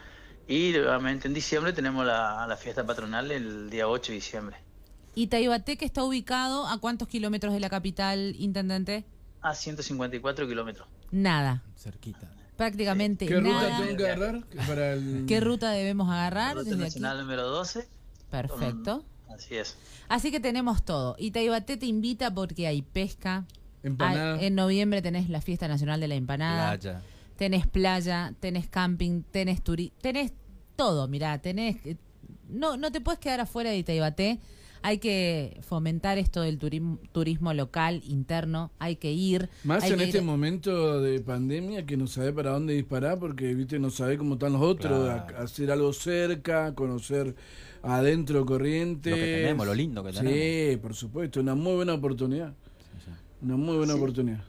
Y nuevamente en diciembre tenemos la, la fiesta patronal el día 8 de diciembre. ¿Y que está ubicado a cuántos kilómetros de la capital, intendente? A 154 kilómetros. Nada. Cerquita. Prácticamente ¿Qué ruta tengo que agarrar? ¿Qué ruta debemos agarrar? Ruta nacional número 12. Perfecto. así es. Así que tenemos todo. Y Taibate te invita porque hay pesca. Empanada. en noviembre tenés la fiesta nacional de la empanada. Playa. Tenés playa, tenés camping, tenés turismo, tenés todo, mirá, tenés... No, no te puedes quedar afuera de Itaibate hay que fomentar esto del turismo, turismo local, interno, hay que ir. Más en este momento de pandemia que no sabe para dónde disparar porque viste no sabe cómo están los otros, hacer algo cerca, conocer adentro corriente. Lo que tenemos, lo lindo que tenemos. Sí, por supuesto, una muy buena oportunidad. Una muy buena oportunidad.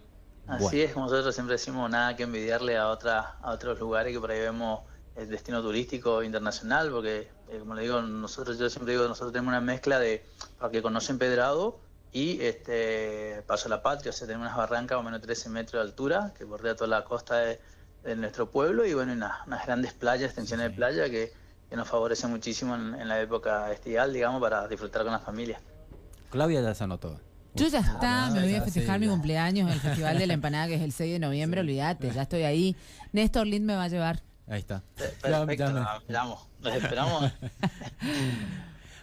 Así es, como nosotros siempre decimos, nada que envidiarle a, otra, a otros lugares que por ahí vemos el destino turístico internacional, porque eh, como le digo, nosotros yo siempre digo, nosotros tenemos una mezcla de para que conocen Pedrado y este Paso a la Patria, o sea, tenemos unas barrancas o menos 13 metros de altura que bordea toda la costa de, nuestro pueblo y bueno, unas, grandes playas, extensiones de playa que, nos favorecen muchísimo en, la época estival, digamos, para disfrutar con la familia. Claudia ya se anotó. Yo ya está, me voy a festejar mi cumpleaños en el Festival de la Empanada, que es el 6 de noviembre, olvídate, ya estoy ahí. Néstor Lind me va a llevar. Ahí está. Perfecto, nos esperamos. Nos esperamos.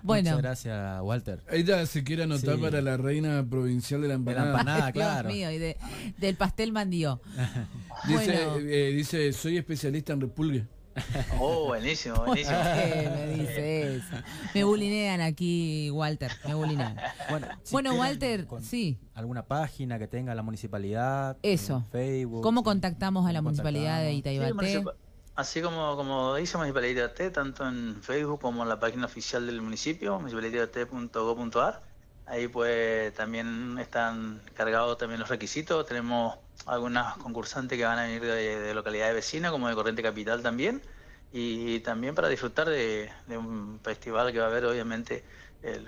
Bueno. Muchas gracias, Walter. Ella se quiere anotar para la reina provincial de la empanada. De la empanada, claro. Dios mío, y de, del pastel mandío. dice, eh, dice, soy especialista en repulgue. Oh, buenísimo, buenísimo. me dice eso? Me bulinean aquí, Walter. Me bulinean. Bueno, bueno Walter, sí. ¿Alguna página que tenga la municipalidad? Eso. Facebook. ¿Cómo contactamos a la municipalidad de Itaibate? Así como, como dice Municipalidad T, tanto en Facebook como en la página oficial del municipio, municipalidad.t.go.ar. Ahí pues también están cargados también los requisitos. Tenemos algunas concursantes que van a venir de, localidades vecinas, como de Corriente Capital también. Y, también para disfrutar de, un festival que va a haber, obviamente,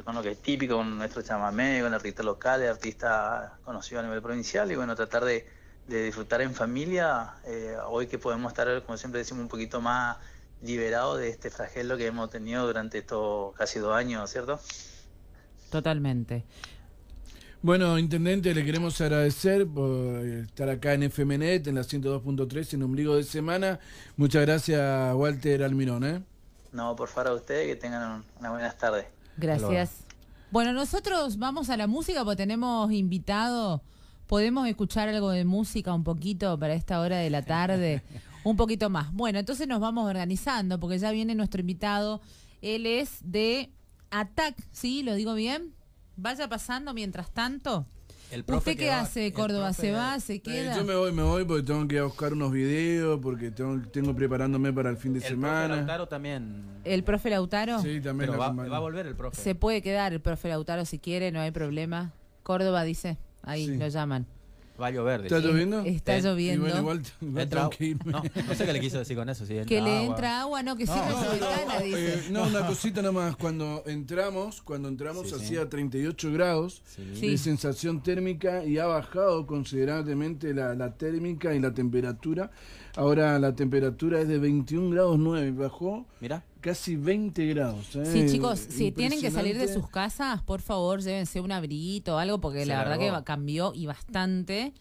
con lo que es típico, con nuestro chamamé, con artistas locales, artistas conocidos a nivel provincial. Y bueno, tratar de de disfrutar en familia, eh, hoy que podemos estar, como siempre decimos, un poquito más liberados de este flagelo que hemos tenido durante estos casi dos años, ¿cierto? Totalmente. Bueno, Intendente, le queremos agradecer por estar acá en FMNet, en la 102.3, en Ombligo de Semana. Muchas gracias, Walter Almirón. ¿eh? No, por favor a ustedes, que tengan unas buenas tardes. Gracias. Bueno, nosotros vamos a la música porque tenemos invitado podemos escuchar algo de música un poquito para esta hora de la tarde, un poquito más. Bueno, entonces nos vamos organizando porque ya viene nuestro invitado. Él es de ATAC, ¿sí? ¿Lo digo bien? Vaya pasando mientras tanto. El ¿Usted qué hace, Córdoba? ¿Se va? ¿Se queda? yo me voy, me voy porque tengo que ir a buscar unos videos, porque tengo, tengo preparándome para el fin de semana. ¿El profe Lautaro también? ¿El profe Lautaro? Sí, también. va, va, a volver el profe. Se puede quedar el profe Lautaro si quiere, no hay problema. Córdoba dice. Ahí lo llaman. Va a llover. ¿Está lloviendo? Está lloviendo. igual, entra, no, no, sé qué le quiso decir con eso. Si que le entra agua, no, que cierre no, ventana, dice. Eh, no, una cosita nada más. Cuando entramos, cuando entramos hacía 38 grados de sensación térmica y ha bajado considerablemente la, la, térmica y la temperatura. Ahora la temperatura es de 21 grados 9, bajó. Mira casi 20 grados. ¿eh? Sí, chicos, si tienen que salir de sus casas, por favor, llévense un abriguito o algo, porque la verdad que cambió y bastante.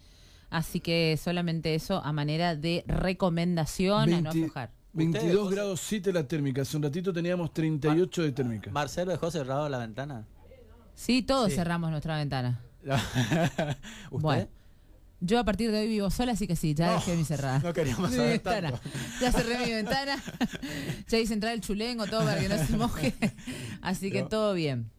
Así que solamente eso a manera de recomendación a no aflojar. 22 grados 7 la térmica. Hace un ratito teníamos 38 de térmica. ¿Marcelo dejó cerrado la ventana? Sí, todos cerramos nuestra ventana. ¿Usted? Yo a partir de hoy vivo sola, así que sí, ya dejé mi cerrada. No queríamos saber tanto. Ya cerré mi ventana, ya hice entrar el chulengo, todo para que no se moje. Así que todo bien.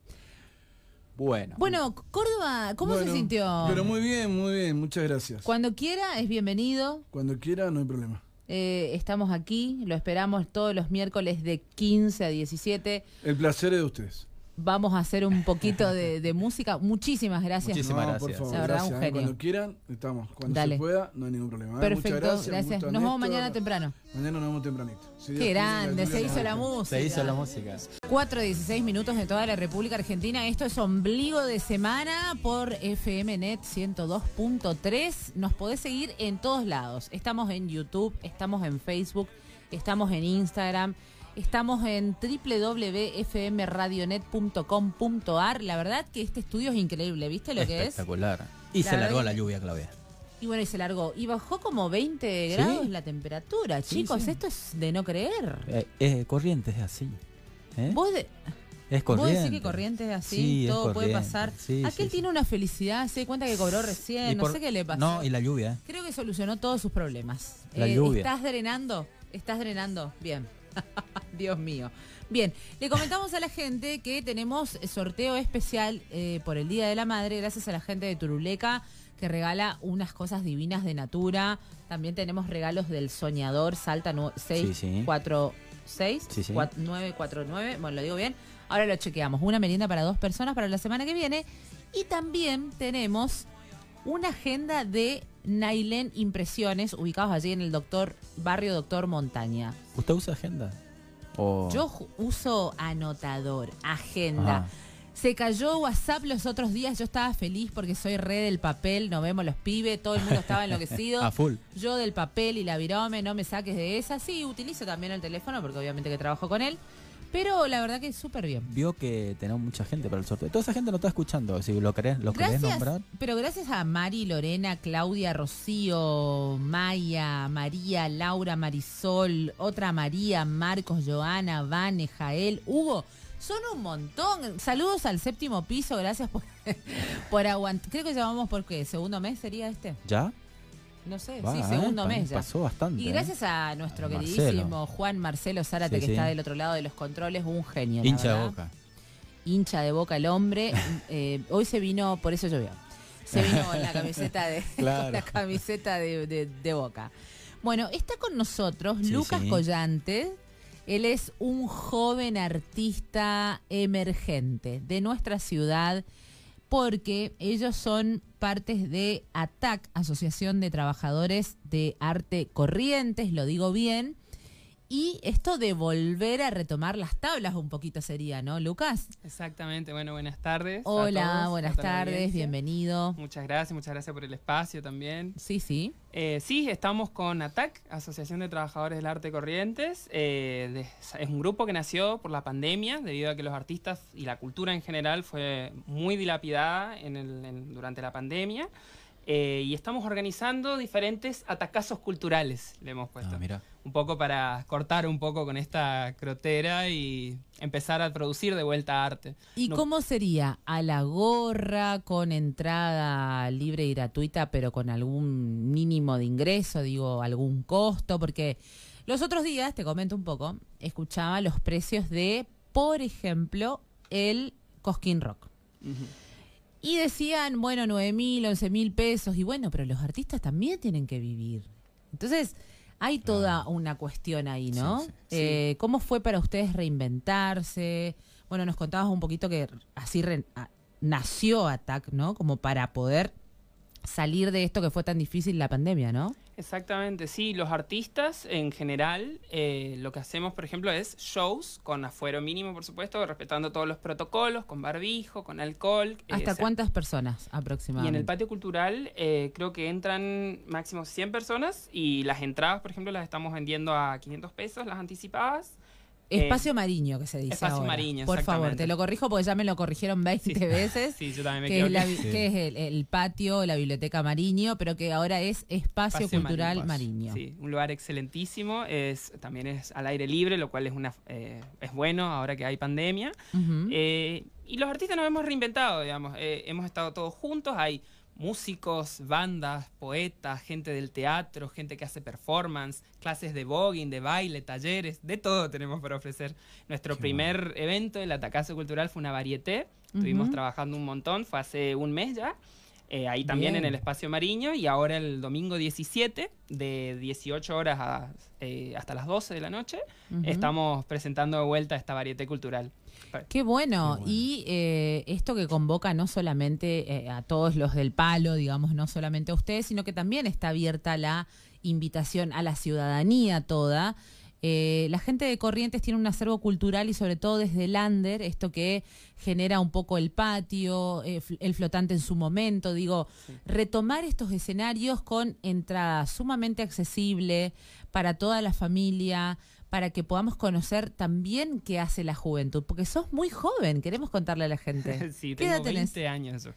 Bueno. Bueno, Córdoba, ¿cómo se sintió? Pero muy bien, muy bien, muchas gracias. Cuando quiera, es bienvenido. Cuando quiera, no hay problema. Eh, estamos aquí, lo esperamos todos los miércoles de 15 a 17. El placer es de ustedes. Vamos a hacer un poquito de, música. Muchísimas gracias. Muchísimas gracias. Por favor, la verdad, un genio. Cuando quieran, estamos. Cuando se pueda, no hay ningún problema. Perfecto, gracias. Nos vemos mañana temprano. Mañana nos vemos tempranito. Qué grande, se hizo la música. Se hizo la música. 4 16 minutos de toda la República Argentina. Esto es ombligo de semana por FMNet 102.3. Nos podés seguir en todos lados. Estamos en YouTube, estamos en Facebook, estamos en Instagram. Estamos en www.fmradionet.com.ar. La verdad que este estudio es increíble, ¿viste lo que es? Espectacular. Y se largó la lluvia, Claudia. Y bueno, y se largó. Y bajó como 20 grados la temperatura. Chicos, esto es de no creer. Eh, eh, corriente es así. ¿eh? ¿Vos Es corriente. ¿Vos decís que corriente es así? Todo puede pasar. Aquel tiene una felicidad, se cuenta que cobró recién, no sé qué le pasó. No, y la lluvia. Creo que solucionó todos sus problemas. La lluvia. ¿Estás drenando? ¿Estás drenando? Bien. Dios mío. Bien, le comentamos a la gente que tenemos sorteo especial eh, por el Día de la Madre, gracias a la gente de Turuleca que regala unas cosas divinas de Natura. También tenemos regalos del Soñador, Salta 646 949, bueno, lo digo bien. Ahora lo chequeamos. Una merienda para dos personas para la semana que viene. Y también tenemos una agenda de Nailen Impresiones, ubicados allí en el doctor barrio Doctor Montaña. ¿Usted usa agenda? Yo uso anotador, agenda. Se cayó WhatsApp los otros días, yo estaba feliz porque soy re del papel, nos vemos los pibes, todo el mundo estaba enloquecido. A full. Yo del papel y la virome, no me saques de esa. Sí, utilizo también el teléfono porque obviamente que trabajo con él. Pero la verdad que es súper bien. Vio que tenemos mucha gente para el sorteo. Toda esa gente no está escuchando. Si lo querés, lo querés nombrar. Pero gracias a Mari, Lorena, Claudia, Rocío, Maya, María, Laura, Marisol, otra María, Marcos, Joana, Vane, Jael, Hugo. Son un montón. Saludos al séptimo piso. Gracias por, por aguantar. Creo que llamamos por qué. ¿Segundo mes sería este? ¿Ya? No sé, sí, segundo mes ya. Pasó bastante. Y gracias a nuestro queridísimo Juan Marcelo Zárate, que está del otro lado de los controles, un genio. Hincha de boca. Hincha de boca el hombre. Eh, hoy se vino, por eso llovió. Se vino con la camiseta de, la camiseta de, boca. Bueno, está con nosotros Lucas Collante. Él es un joven artista emergente de nuestra ciudad porque ellos son partes de ATAC, Asociación de Trabajadores de Arte Corrientes, lo digo bien, y esto de volver a retomar las tablas un poquito sería, ¿no, Lucas? Exactamente, bueno, buenas tardes. Hola, buenas tardes, bienvenido. Muchas gracias, muchas gracias por el espacio también. Sí, sí. Eh, sí, estamos con ATAC, Asociación de Trabajadores del Arte Corrientes. Eh, es un grupo que nació por la pandemia, debido a que los artistas y la cultura en general fue muy dilapidada durante la pandemia. Eh, y estamos organizando diferentes atacazos culturales, le hemos puesto. Ah, un poco para cortar un poco con esta crotera y empezar a producir de vuelta arte. ¿Y cómo sería? ¿A la gorra, con entrada libre y gratuita, pero con algún mínimo de ingreso, digo, algún costo? Porque los otros días, te comento un poco, escuchaba los precios de, por ejemplo, el Cosquín Rock. Y decían, bueno, 9 mil, 11 mil pesos. Y bueno, pero los artistas también tienen que vivir. Entonces, hay toda una cuestión ahí, ¿no? Eh, ¿Cómo fue para ustedes reinventarse? Bueno, nos contabas un poquito que así nació ATAC, ¿no? Como para poder salir de esto que fue tan difícil la pandemia, ¿no? Exactamente, sí. Los artistas en general, eh, lo que hacemos, por ejemplo, es shows con afuero mínimo, por supuesto, respetando todos los protocolos, con barbijo, con alcohol. ¿Hasta cuántas personas aproximadamente? Y en el patio cultural eh, creo que entran máximo 100 personas y las entradas, por ejemplo, las estamos vendiendo a 500 pesos, las anticipadas. Espacio eh, Mariño, que se dice. Espacio Mariño, Por favor, te lo corrijo porque ya me lo corrigieron 20 veces. sí, yo también me que, es, que es el, patio, la biblioteca Mariño, pero que ahora es Espacio, Cultural Mariño. Sí, un lugar excelentísimo. Es, también es al aire libre, lo cual es, una, eh, es bueno ahora que hay pandemia. Eh, y los artistas nos hemos reinventado, digamos. hemos estado todos juntos. Hay músicos, bandas, poetas, gente del teatro, gente que hace performance, clases de voguing, de baile, talleres, de todo tenemos para ofrecer. Nuestro primer evento, el Atacazo Cultural, fue una varieté. Estuvimos trabajando un montón, fue hace un mes ya. Eh, ahí también en el espacio Mariño y ahora el domingo 17 de 18 horas eh, hasta las 12 de la noche estamos presentando de vuelta esta varieté cultural. Qué bueno. Y eh, esto que convoca no solamente eh, a todos los del palo, digamos, no solamente a ustedes, sino que también está abierta la invitación a la ciudadanía toda. Eh, la gente de Corrientes tiene un acervo cultural y sobre todo desde el Lander, esto que genera un poco el patio, el flotante en su momento, digo, retomar estos escenarios con entrada sumamente accesible para toda la familia, para que podamos conocer también qué hace la juventud, porque sos muy joven, queremos contarle a la gente. sí, tengo 20 años.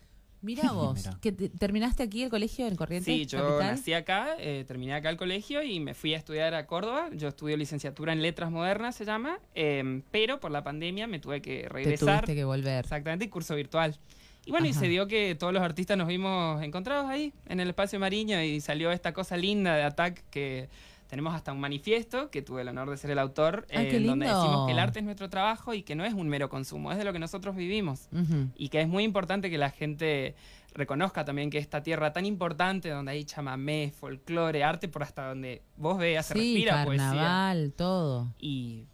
Mira vos, que terminaste aquí el colegio en Corrientes. Sí, yo nací acá, eh, terminé acá el colegio y me fui a estudiar a Córdoba. Yo estudio licenciatura en Letras Modernas, se llama, em, pero por la pandemia me tuve que regresar. Te tuviste que volver. Exactamente, curso virtual. Y bueno, y se dio que todos los artistas nos vimos encontrados ahí, en el espacio Mariño, y salió esta cosa linda de ATAC que tenemos hasta un manifiesto, que tuve el honor de ser el autor, eh, donde decimos que el arte es nuestro trabajo y que no es un mero consumo, es de lo que nosotros vivimos. Y que es muy importante que la gente reconozca también que esta tierra tan importante, donde hay chamamé, folclore, arte, por hasta donde vos veas, se respira carnaval, todo. Y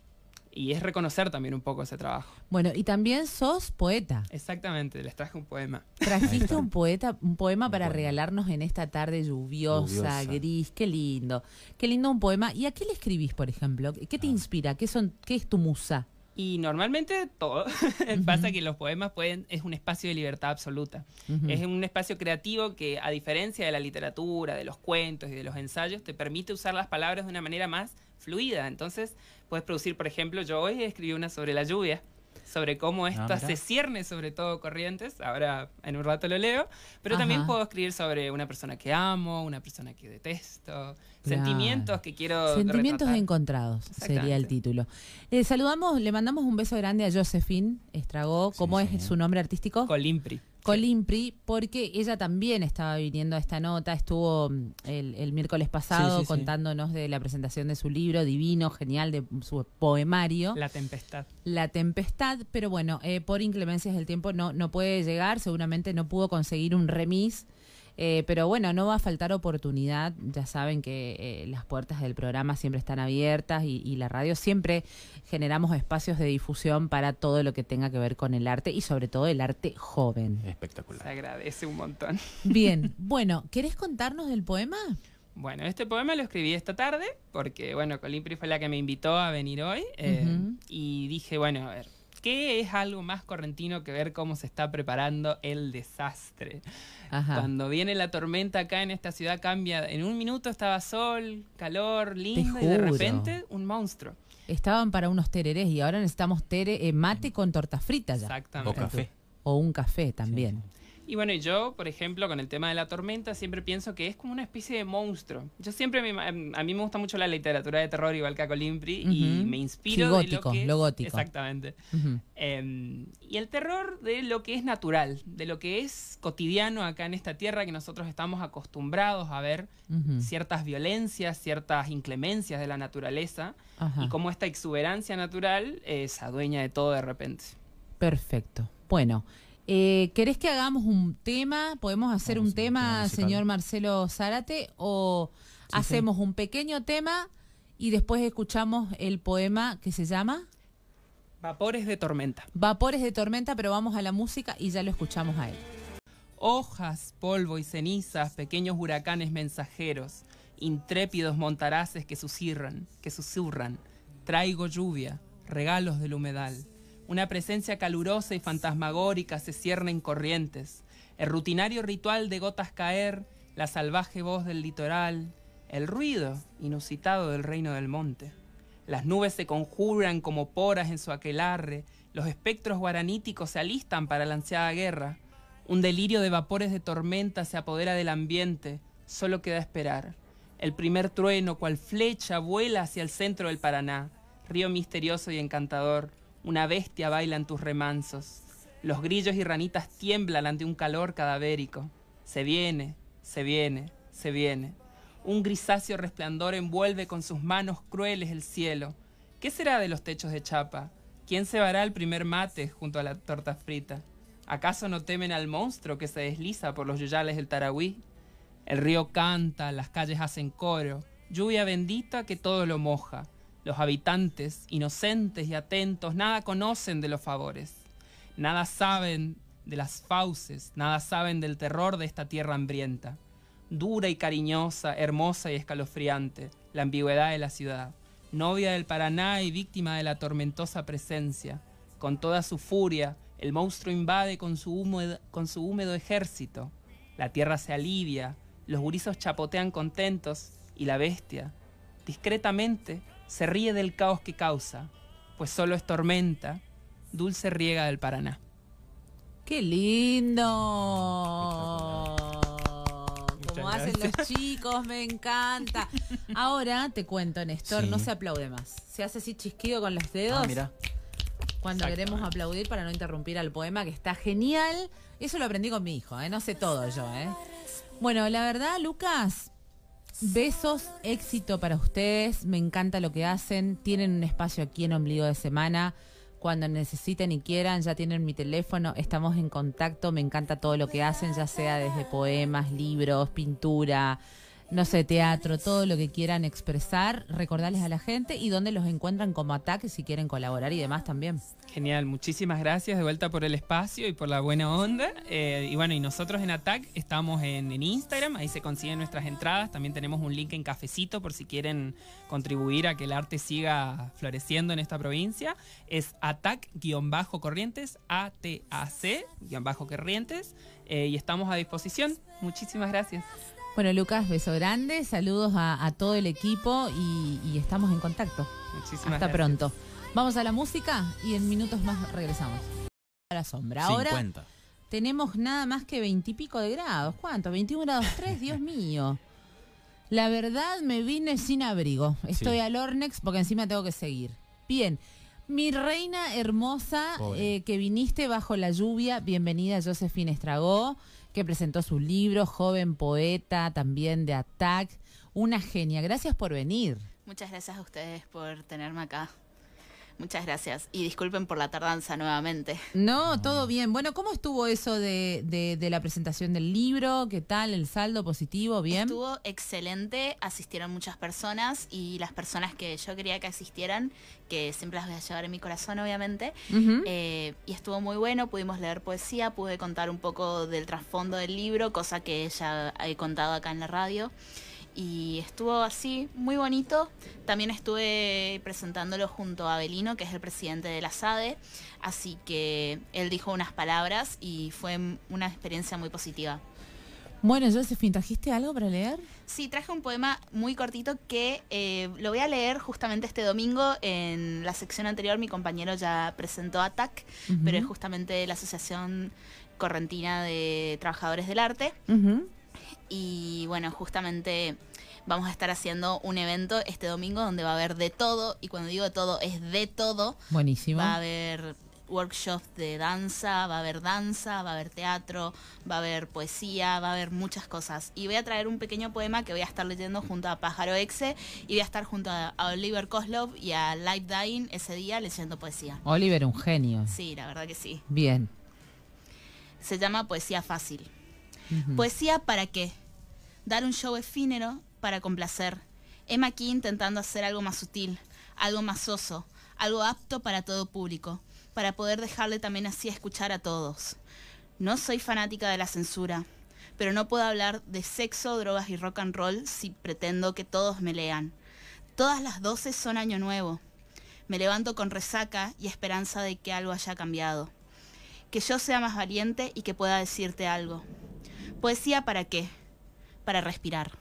y es reconocer también un poco ese trabajo. Bueno, y también sos poeta. Exactamente, les traje un poema. Trajiste un poeta, un poema para regalarnos en esta tarde lluviosa, gris, qué lindo. Qué lindo un poema. ¿Y a qué le escribís, por ejemplo? ¿Qué te ah. inspira? ¿Qué son qué es tu musa? Y normalmente todo. Pasa que los poemas pueden, es un espacio de libertad absoluta. Es un espacio creativo que, a diferencia de la literatura, de los cuentos y de los ensayos, te permite usar las palabras de una manera más fluida. Entonces, puedes producir, por ejemplo, yo hoy escribí una sobre la lluvia sobre cómo ah, esto se cierne sobre todo Corrientes, ahora en un rato lo leo, pero también puedo escribir sobre una persona que amo, una persona que detesto, sentimientos que quiero Sentimientos encontrados sería el título. Eh, saludamos, le mandamos un beso grande a Josephine Estragó, ¿cómo es su nombre artístico? Colimpri. Colimpri, porque ella también estaba viniendo a esta nota, estuvo mm, el, miércoles pasado contándonos de la presentación de su libro divino, genial, de su poemario. La Tempestad. La Tempestad, pero bueno, eh, por inclemencias del tiempo no, no puede llegar, seguramente no pudo conseguir un remis eh, pero bueno, no va a faltar oportunidad. Ya saben que eh, las puertas del programa siempre están abiertas y, la radio siempre generamos espacios de difusión para todo lo que tenga que ver con el arte y sobre todo el arte joven. Espectacular. Se agradece un montón. Bien, bueno, ¿querés contarnos del poema? Bueno, este poema lo escribí esta tarde porque, bueno, Colimpri fue la que me invitó a venir hoy eh, y dije, bueno, a ver, ¿qué es algo más correntino que ver cómo se está preparando el desastre? Cuando viene la tormenta acá en esta ciudad cambia. En un minuto estaba sol, calor, lindo y de repente un monstruo. Estaban para unos tererés y ahora necesitamos tere, eh, mate con tortas fritas ya. Exactamente. O café. O un café también. Y bueno, yo, por ejemplo, con el tema de la tormenta, siempre pienso que es como una especie de monstruo. Yo siempre, em, a mí me gusta mucho la literatura de terror, igual que a Colimpri, y me inspiro gótico, de lo que... Lo gótico. Exactamente. Em, y el terror de lo que es natural, de lo que es cotidiano acá en esta tierra, que nosotros estamos acostumbrados a ver ciertas violencias, ciertas inclemencias de la naturaleza, y cómo esta exuberancia natural es adueña de todo de repente. Perfecto. Bueno, eh, ¿Querés que hagamos un tema? ¿Podemos hacer un tema, señor Marcelo Zárate? ¿O hacemos un pequeño tema y después escuchamos el poema que se llama? Vapores de tormenta. Vapores de tormenta, pero vamos a la música y ya lo escuchamos a él. Hojas, polvo y cenizas, pequeños huracanes mensajeros, intrépidos montaraces que susurran, que susurran. Traigo lluvia, regalos del humedal una presencia calurosa y fantasmagórica se cierne en corrientes. El rutinario ritual de gotas caer, la salvaje voz del litoral, el ruido inusitado del reino del monte. Las nubes se conjuran como poras en su aquelarre, los espectros guaraníticos se alistan para la ansiada guerra. Un delirio de vapores de tormenta se apodera del ambiente, solo queda esperar. El primer trueno, cual flecha, vuela hacia el centro del Paraná, río misterioso y encantador una bestia baila en tus remansos. Los grillos y ranitas tiemblan ante un calor cadavérico. Se viene, se viene, se viene. Un grisáceo resplandor envuelve con sus manos crueles el cielo. ¿Qué será de los techos de chapa? ¿Quién se el primer mate junto a la torta frita? ¿Acaso no temen al monstruo que se desliza por los yuyales del Tarahui? El río canta, las calles hacen coro, lluvia bendita que todo lo moja. Los habitantes, inocentes y atentos, nada conocen de los favores, nada saben de las fauces, nada saben del terror de esta tierra hambrienta, dura y cariñosa, hermosa y escalofriante, la ambigüedad de la ciudad, novia del Paraná y víctima de la tormentosa presencia. Con toda su furia, el monstruo invade con su húmedo, con su húmedo ejército. La tierra se alivia, los gurizos chapotean contentos y la bestia, discretamente, se ríe del caos que causa, pues solo es tormenta, dulce riega del Paraná. ¡Qué lindo! Como hacen los chicos, me encanta. Ahora te cuento, Néstor, no se aplaude más. Se hace así chisquido con los dedos. Ah, mira. Cuando queremos aplaudir para no interrumpir al poema, que está genial. Eso lo aprendí con mi hijo, ¿eh? No sé todo yo, ¿eh? Bueno, la verdad, Lucas, besos, éxito para ustedes. Me encanta lo que hacen. Tienen un espacio aquí en Ombligo de Semana. Cuando necesiten y quieran, ya tienen mi teléfono. Estamos en contacto. Me encanta todo lo que hacen, ya sea desde poemas, libros, pintura no sé, teatro, todo lo que quieran expresar, recordarles a la gente y dónde los encuentran como ataque si quieren colaborar y demás también. Genial, muchísimas gracias de vuelta por el espacio y por la buena onda. Eh, y bueno, y nosotros en ATAC estamos en, Instagram, ahí se consiguen nuestras entradas. También tenemos un link en cafecito por si quieren contribuir a que el arte siga floreciendo en esta provincia. Es ATAC-corrientes, A-T-A-C-corrientes. Eh, y estamos a disposición. Muchísimas gracias. Bueno, Lucas, beso grande, saludos a, todo el equipo y, estamos en contacto. Muchísimas Hasta pronto. Vamos a la música y en minutos más regresamos. A la sombra. Ahora tenemos nada más que veintipico de grados. ¿Cuánto? 21 grados 3, Dios mío. La verdad me vine sin abrigo. Estoy al Ornex porque encima tengo que seguir. Bien. Mi reina hermosa, eh, que viniste bajo la lluvia, bienvenida Josephine Estragó que presentó su libro, joven poeta, también de Attack. Una genia. Gracias por venir. Muchas gracias a ustedes por tenerme acá. Muchas gracias. Y disculpen por la tardanza nuevamente. No, todo bien. Bueno, ¿cómo estuvo eso de, de, la presentación del libro? ¿Qué tal? ¿El saldo positivo? ¿Bien? Estuvo excelente. Asistieron muchas personas y las personas que yo quería que asistieran, que siempre las voy a llevar en mi corazón, obviamente. Eh, y estuvo muy bueno. Pudimos leer poesía, pude contar un poco del trasfondo del libro, cosa que ya he contado acá en la radio y estuvo así muy bonito. También estuve presentándolo junto a Abelino, que es el presidente de la SADE, así que él dijo unas palabras y fue una experiencia muy positiva. Bueno, Josephine, ¿trajiste algo para leer? Sí, traje un poema muy cortito que eh, lo voy a leer justamente este domingo. En la sección anterior mi compañero ya presentó ATAC, pero es justamente la Asociación Correntina de Trabajadores del Arte. Y bueno, justamente vamos a estar haciendo un evento este domingo donde va a haber de todo, y cuando digo de todo, es de todo. Buenísimo. Va a haber workshops de danza, va a haber danza, va a haber teatro, va a haber poesía, va a haber muchas cosas. Y voy a traer un pequeño poema que voy a estar leyendo junto a Pájaro Exe y voy a estar junto a, Oliver Koslov y a Live Dying ese día leyendo poesía. Oliver, un genio. Sí, la verdad que sí. Bien. Se llama Poesía Fácil. ¿Poesía para qué? Dar un show efímero para complacer. Emma aquí intentando hacer algo más sutil, algo más soso, algo apto para todo público, para poder dejarle también así escuchar a todos. No soy fanática de la censura, pero no puedo hablar de sexo, drogas y rock and roll si pretendo que todos me lean. Todas las doce son año nuevo. Me levanto con resaca y esperanza de que algo haya cambiado. Que yo sea más valiente y que pueda decirte algo. Poesía para qué? Para respirar.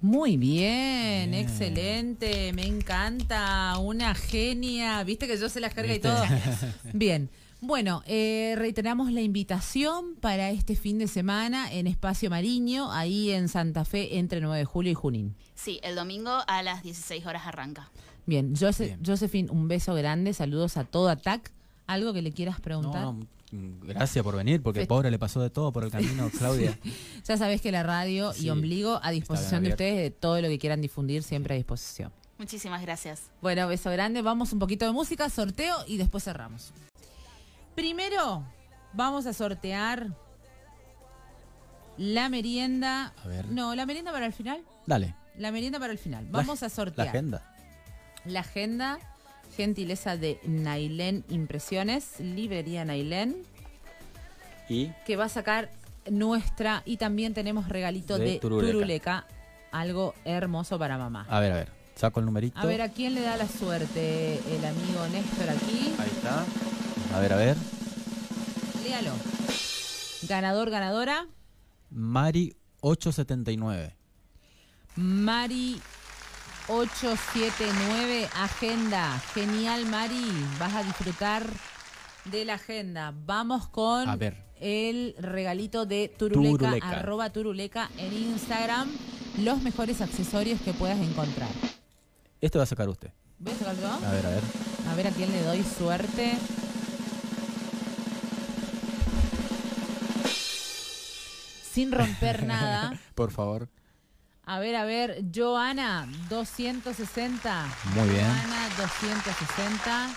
Muy bien, excelente, me encanta, una genia, viste que yo se la jerga y todo. Bien, bueno, eh, reiteramos la invitación para este fin de semana en Espacio Mariño, ahí en Santa Fe, entre 9 de julio y Junín. Sí, el domingo a las 16 horas arranca. Bien, Josephine, un beso grande, saludos a todo ATAC. ¿Algo que le quieras preguntar? Gracias por venir, porque pobre le pasó de todo por el camino, Claudia. ya sabes que la radio y ombligo a disposición de ustedes, de todo lo que quieran difundir, siempre a disposición. Muchísimas gracias. Bueno, beso grande. Vamos un poquito de música, sorteo y después cerramos. Primero, vamos a sortear la merienda. A ver. No, la merienda para el final. Dale. La merienda para el final. Vamos a sortear. La agenda. la agenda, gentileza de Nailén Impresiones, librería Nailén. Y que va a sacar nuestra y también tenemos regalito de, turuleca. algo hermoso para mamá. A ver, a ver, saco el numerito. A ver, ¿a quién le da la suerte el amigo Néstor aquí? Ahí está. A ver, a ver. Léalo. Ganador, ganadora. Mari 879. Mari 879, agenda. Genial, Mari. Vas a disfrutar de la agenda. Vamos con el regalito de Turuleca, arroba Turuleca en Instagram. Los mejores accesorios que puedas encontrar. Este va a sacar usted. ¿Ves a sacar yo? A ver, a ver. A ver a quién le doy suerte. Sin romper nada. Por favor. A ver, a ver, Joana, 260. Muy bien. Joana, 260.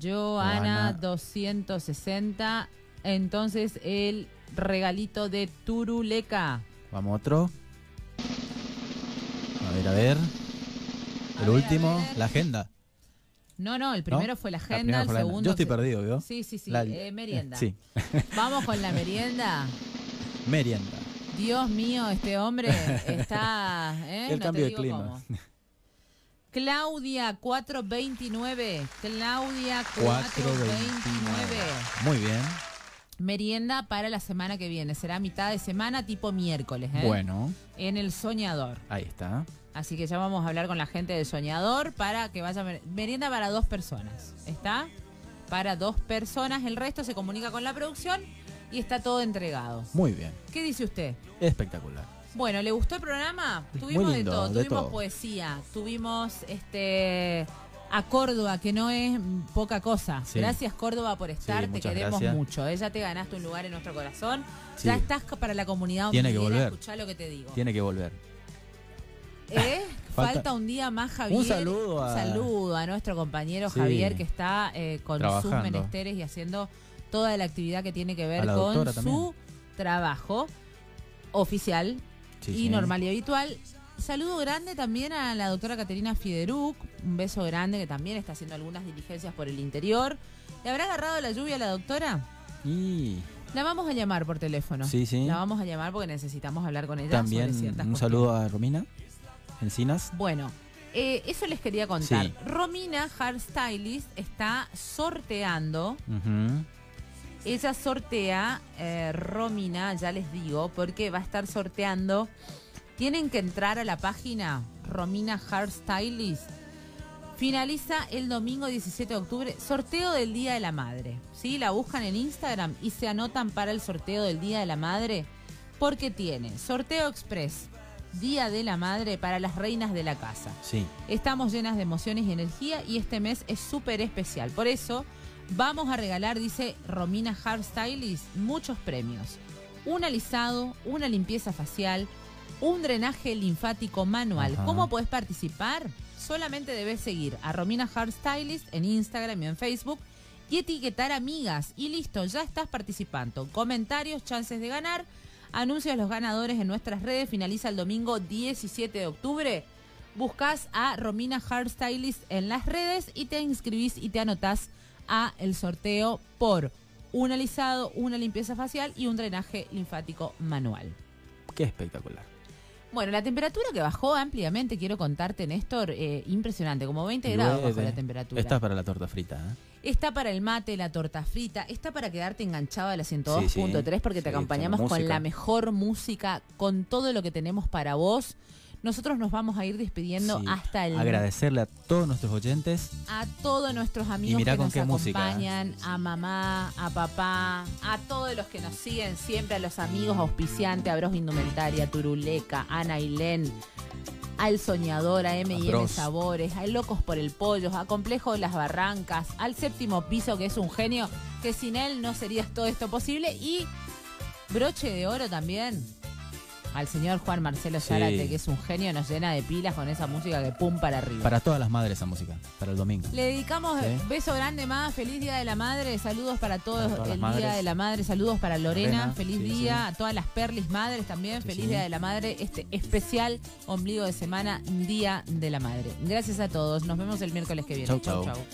Joana, 260. Entonces, el regalito de Turuleca. Vamos otro. A ver, a ver. El último, la agenda. No, no, el primero fue la agenda, el segundo. Yo estoy perdido, ¿vio? Sí, sí, sí. Eh, merienda. Sí. Vamos con la merienda. Merienda. Dios mío, este hombre está. ¿eh? El cambio de clima. Claudia 429. Claudia 429. Muy bien. Merienda para la semana que viene. Será mitad de semana, tipo miércoles. ¿eh? Bueno. En el Soñador. Ahí está. Así que ya vamos a hablar con la gente del Soñador para que vaya. Merienda para dos personas. ¿Está? Para dos personas. El resto se comunica con la producción y está todo entregado. Muy bien. ¿Qué dice usted? Espectacular. Bueno, ¿le gustó el programa? Tuvimos de todo, tuvimos poesía, tuvimos este a Córdoba, que no es poca cosa. Gracias Córdoba por estar, te queremos mucho. Ella ¿eh? te ganaste un lugar en nuestro corazón. Ya estás para la comunidad. Tiene que volver. Escuchá lo que te digo. Tiene que volver. ¿Eh? Falta, un día más, Javier. Un saludo a, saludo a nuestro compañero Javier que está eh, con sus menesteres y haciendo toda la actividad que tiene que ver con su trabajo oficial y normal y habitual. Saludo grande también a la doctora Caterina Fideruc, un beso grande que también está haciendo algunas diligencias por el interior. ¿Le habrá agarrado la lluvia a la doctora? Y... La vamos a llamar por teléfono. Sí, sí. La vamos a llamar porque necesitamos hablar con ella. También un saludo a Romina Encinas. Bueno, eh, eso les quería contar. Romina Hairstylist está sorteando ella sortea, eh, Romina, ya les digo, porque va a estar sorteando. Tienen que entrar a la página Romina Hairstylist. Finaliza el domingo 17 de octubre, sorteo del Día de la Madre. ¿sí? La buscan en Instagram y se anotan para el sorteo del Día de la Madre porque tiene sorteo express, Día de la Madre para las reinas de la casa. Sí. Estamos llenas de emociones y energía y este mes es súper especial. Por eso Vamos a regalar, dice Romina Hairstylist, muchos premios. Un alisado, una limpieza facial, un drenaje linfático manual. ¿Cómo puedes participar? Solamente debes seguir a Romina Hairstylist en Instagram y en Facebook y etiquetar amigas. Y listo, ya estás participando. Comentarios, chances de ganar. Anuncios los ganadores en nuestras redes. Finaliza el domingo 17 de octubre. Buscas a Romina Hairstylist en las redes y te inscribís y te anotás a el sorteo por un alisado, una limpieza facial y un drenaje linfático manual. Qué espectacular. Bueno, la temperatura que bajó ampliamente, quiero contarte, Néstor, eh, impresionante, como 20 grados bajó la temperatura. Está para la torta frita, ¿eh? Está para el mate, la torta frita, está para quedarte enganchado a la 102.3 porque te acompañamos con la mejor música, con todo lo que tenemos para vos. Nosotros nos vamos a ir despidiendo hasta el. Agradecerle a todos nuestros oyentes. A todos nuestros amigos que nos acompañan, a mamá, a papá, a todos los que nos siguen siempre, a los amigos auspiciantes, a Bros Indumentaria, Turuleca, Ana Ailén, al Soñador, a M&M Sabores, a Locos por el Pollo, a Complejo de las Barrancas, al Séptimo Piso, que es un genio, que sin él no sería todo esto posible, y broche de oro también al señor Juan Marcelo Zárate, que es un genio, nos llena de pilas con esa música que pum para arriba. Para todas las madres esa música, para el domingo. Le dedicamos beso grande más, feliz día de la madre, saludos para todos el día de la madre, saludos para Lorena, feliz día, a todas las perlis madres también, feliz día de la madre, este especial ombligo de semana, día de la madre. Gracias a todos, nos vemos el miércoles que viene. chau. chau.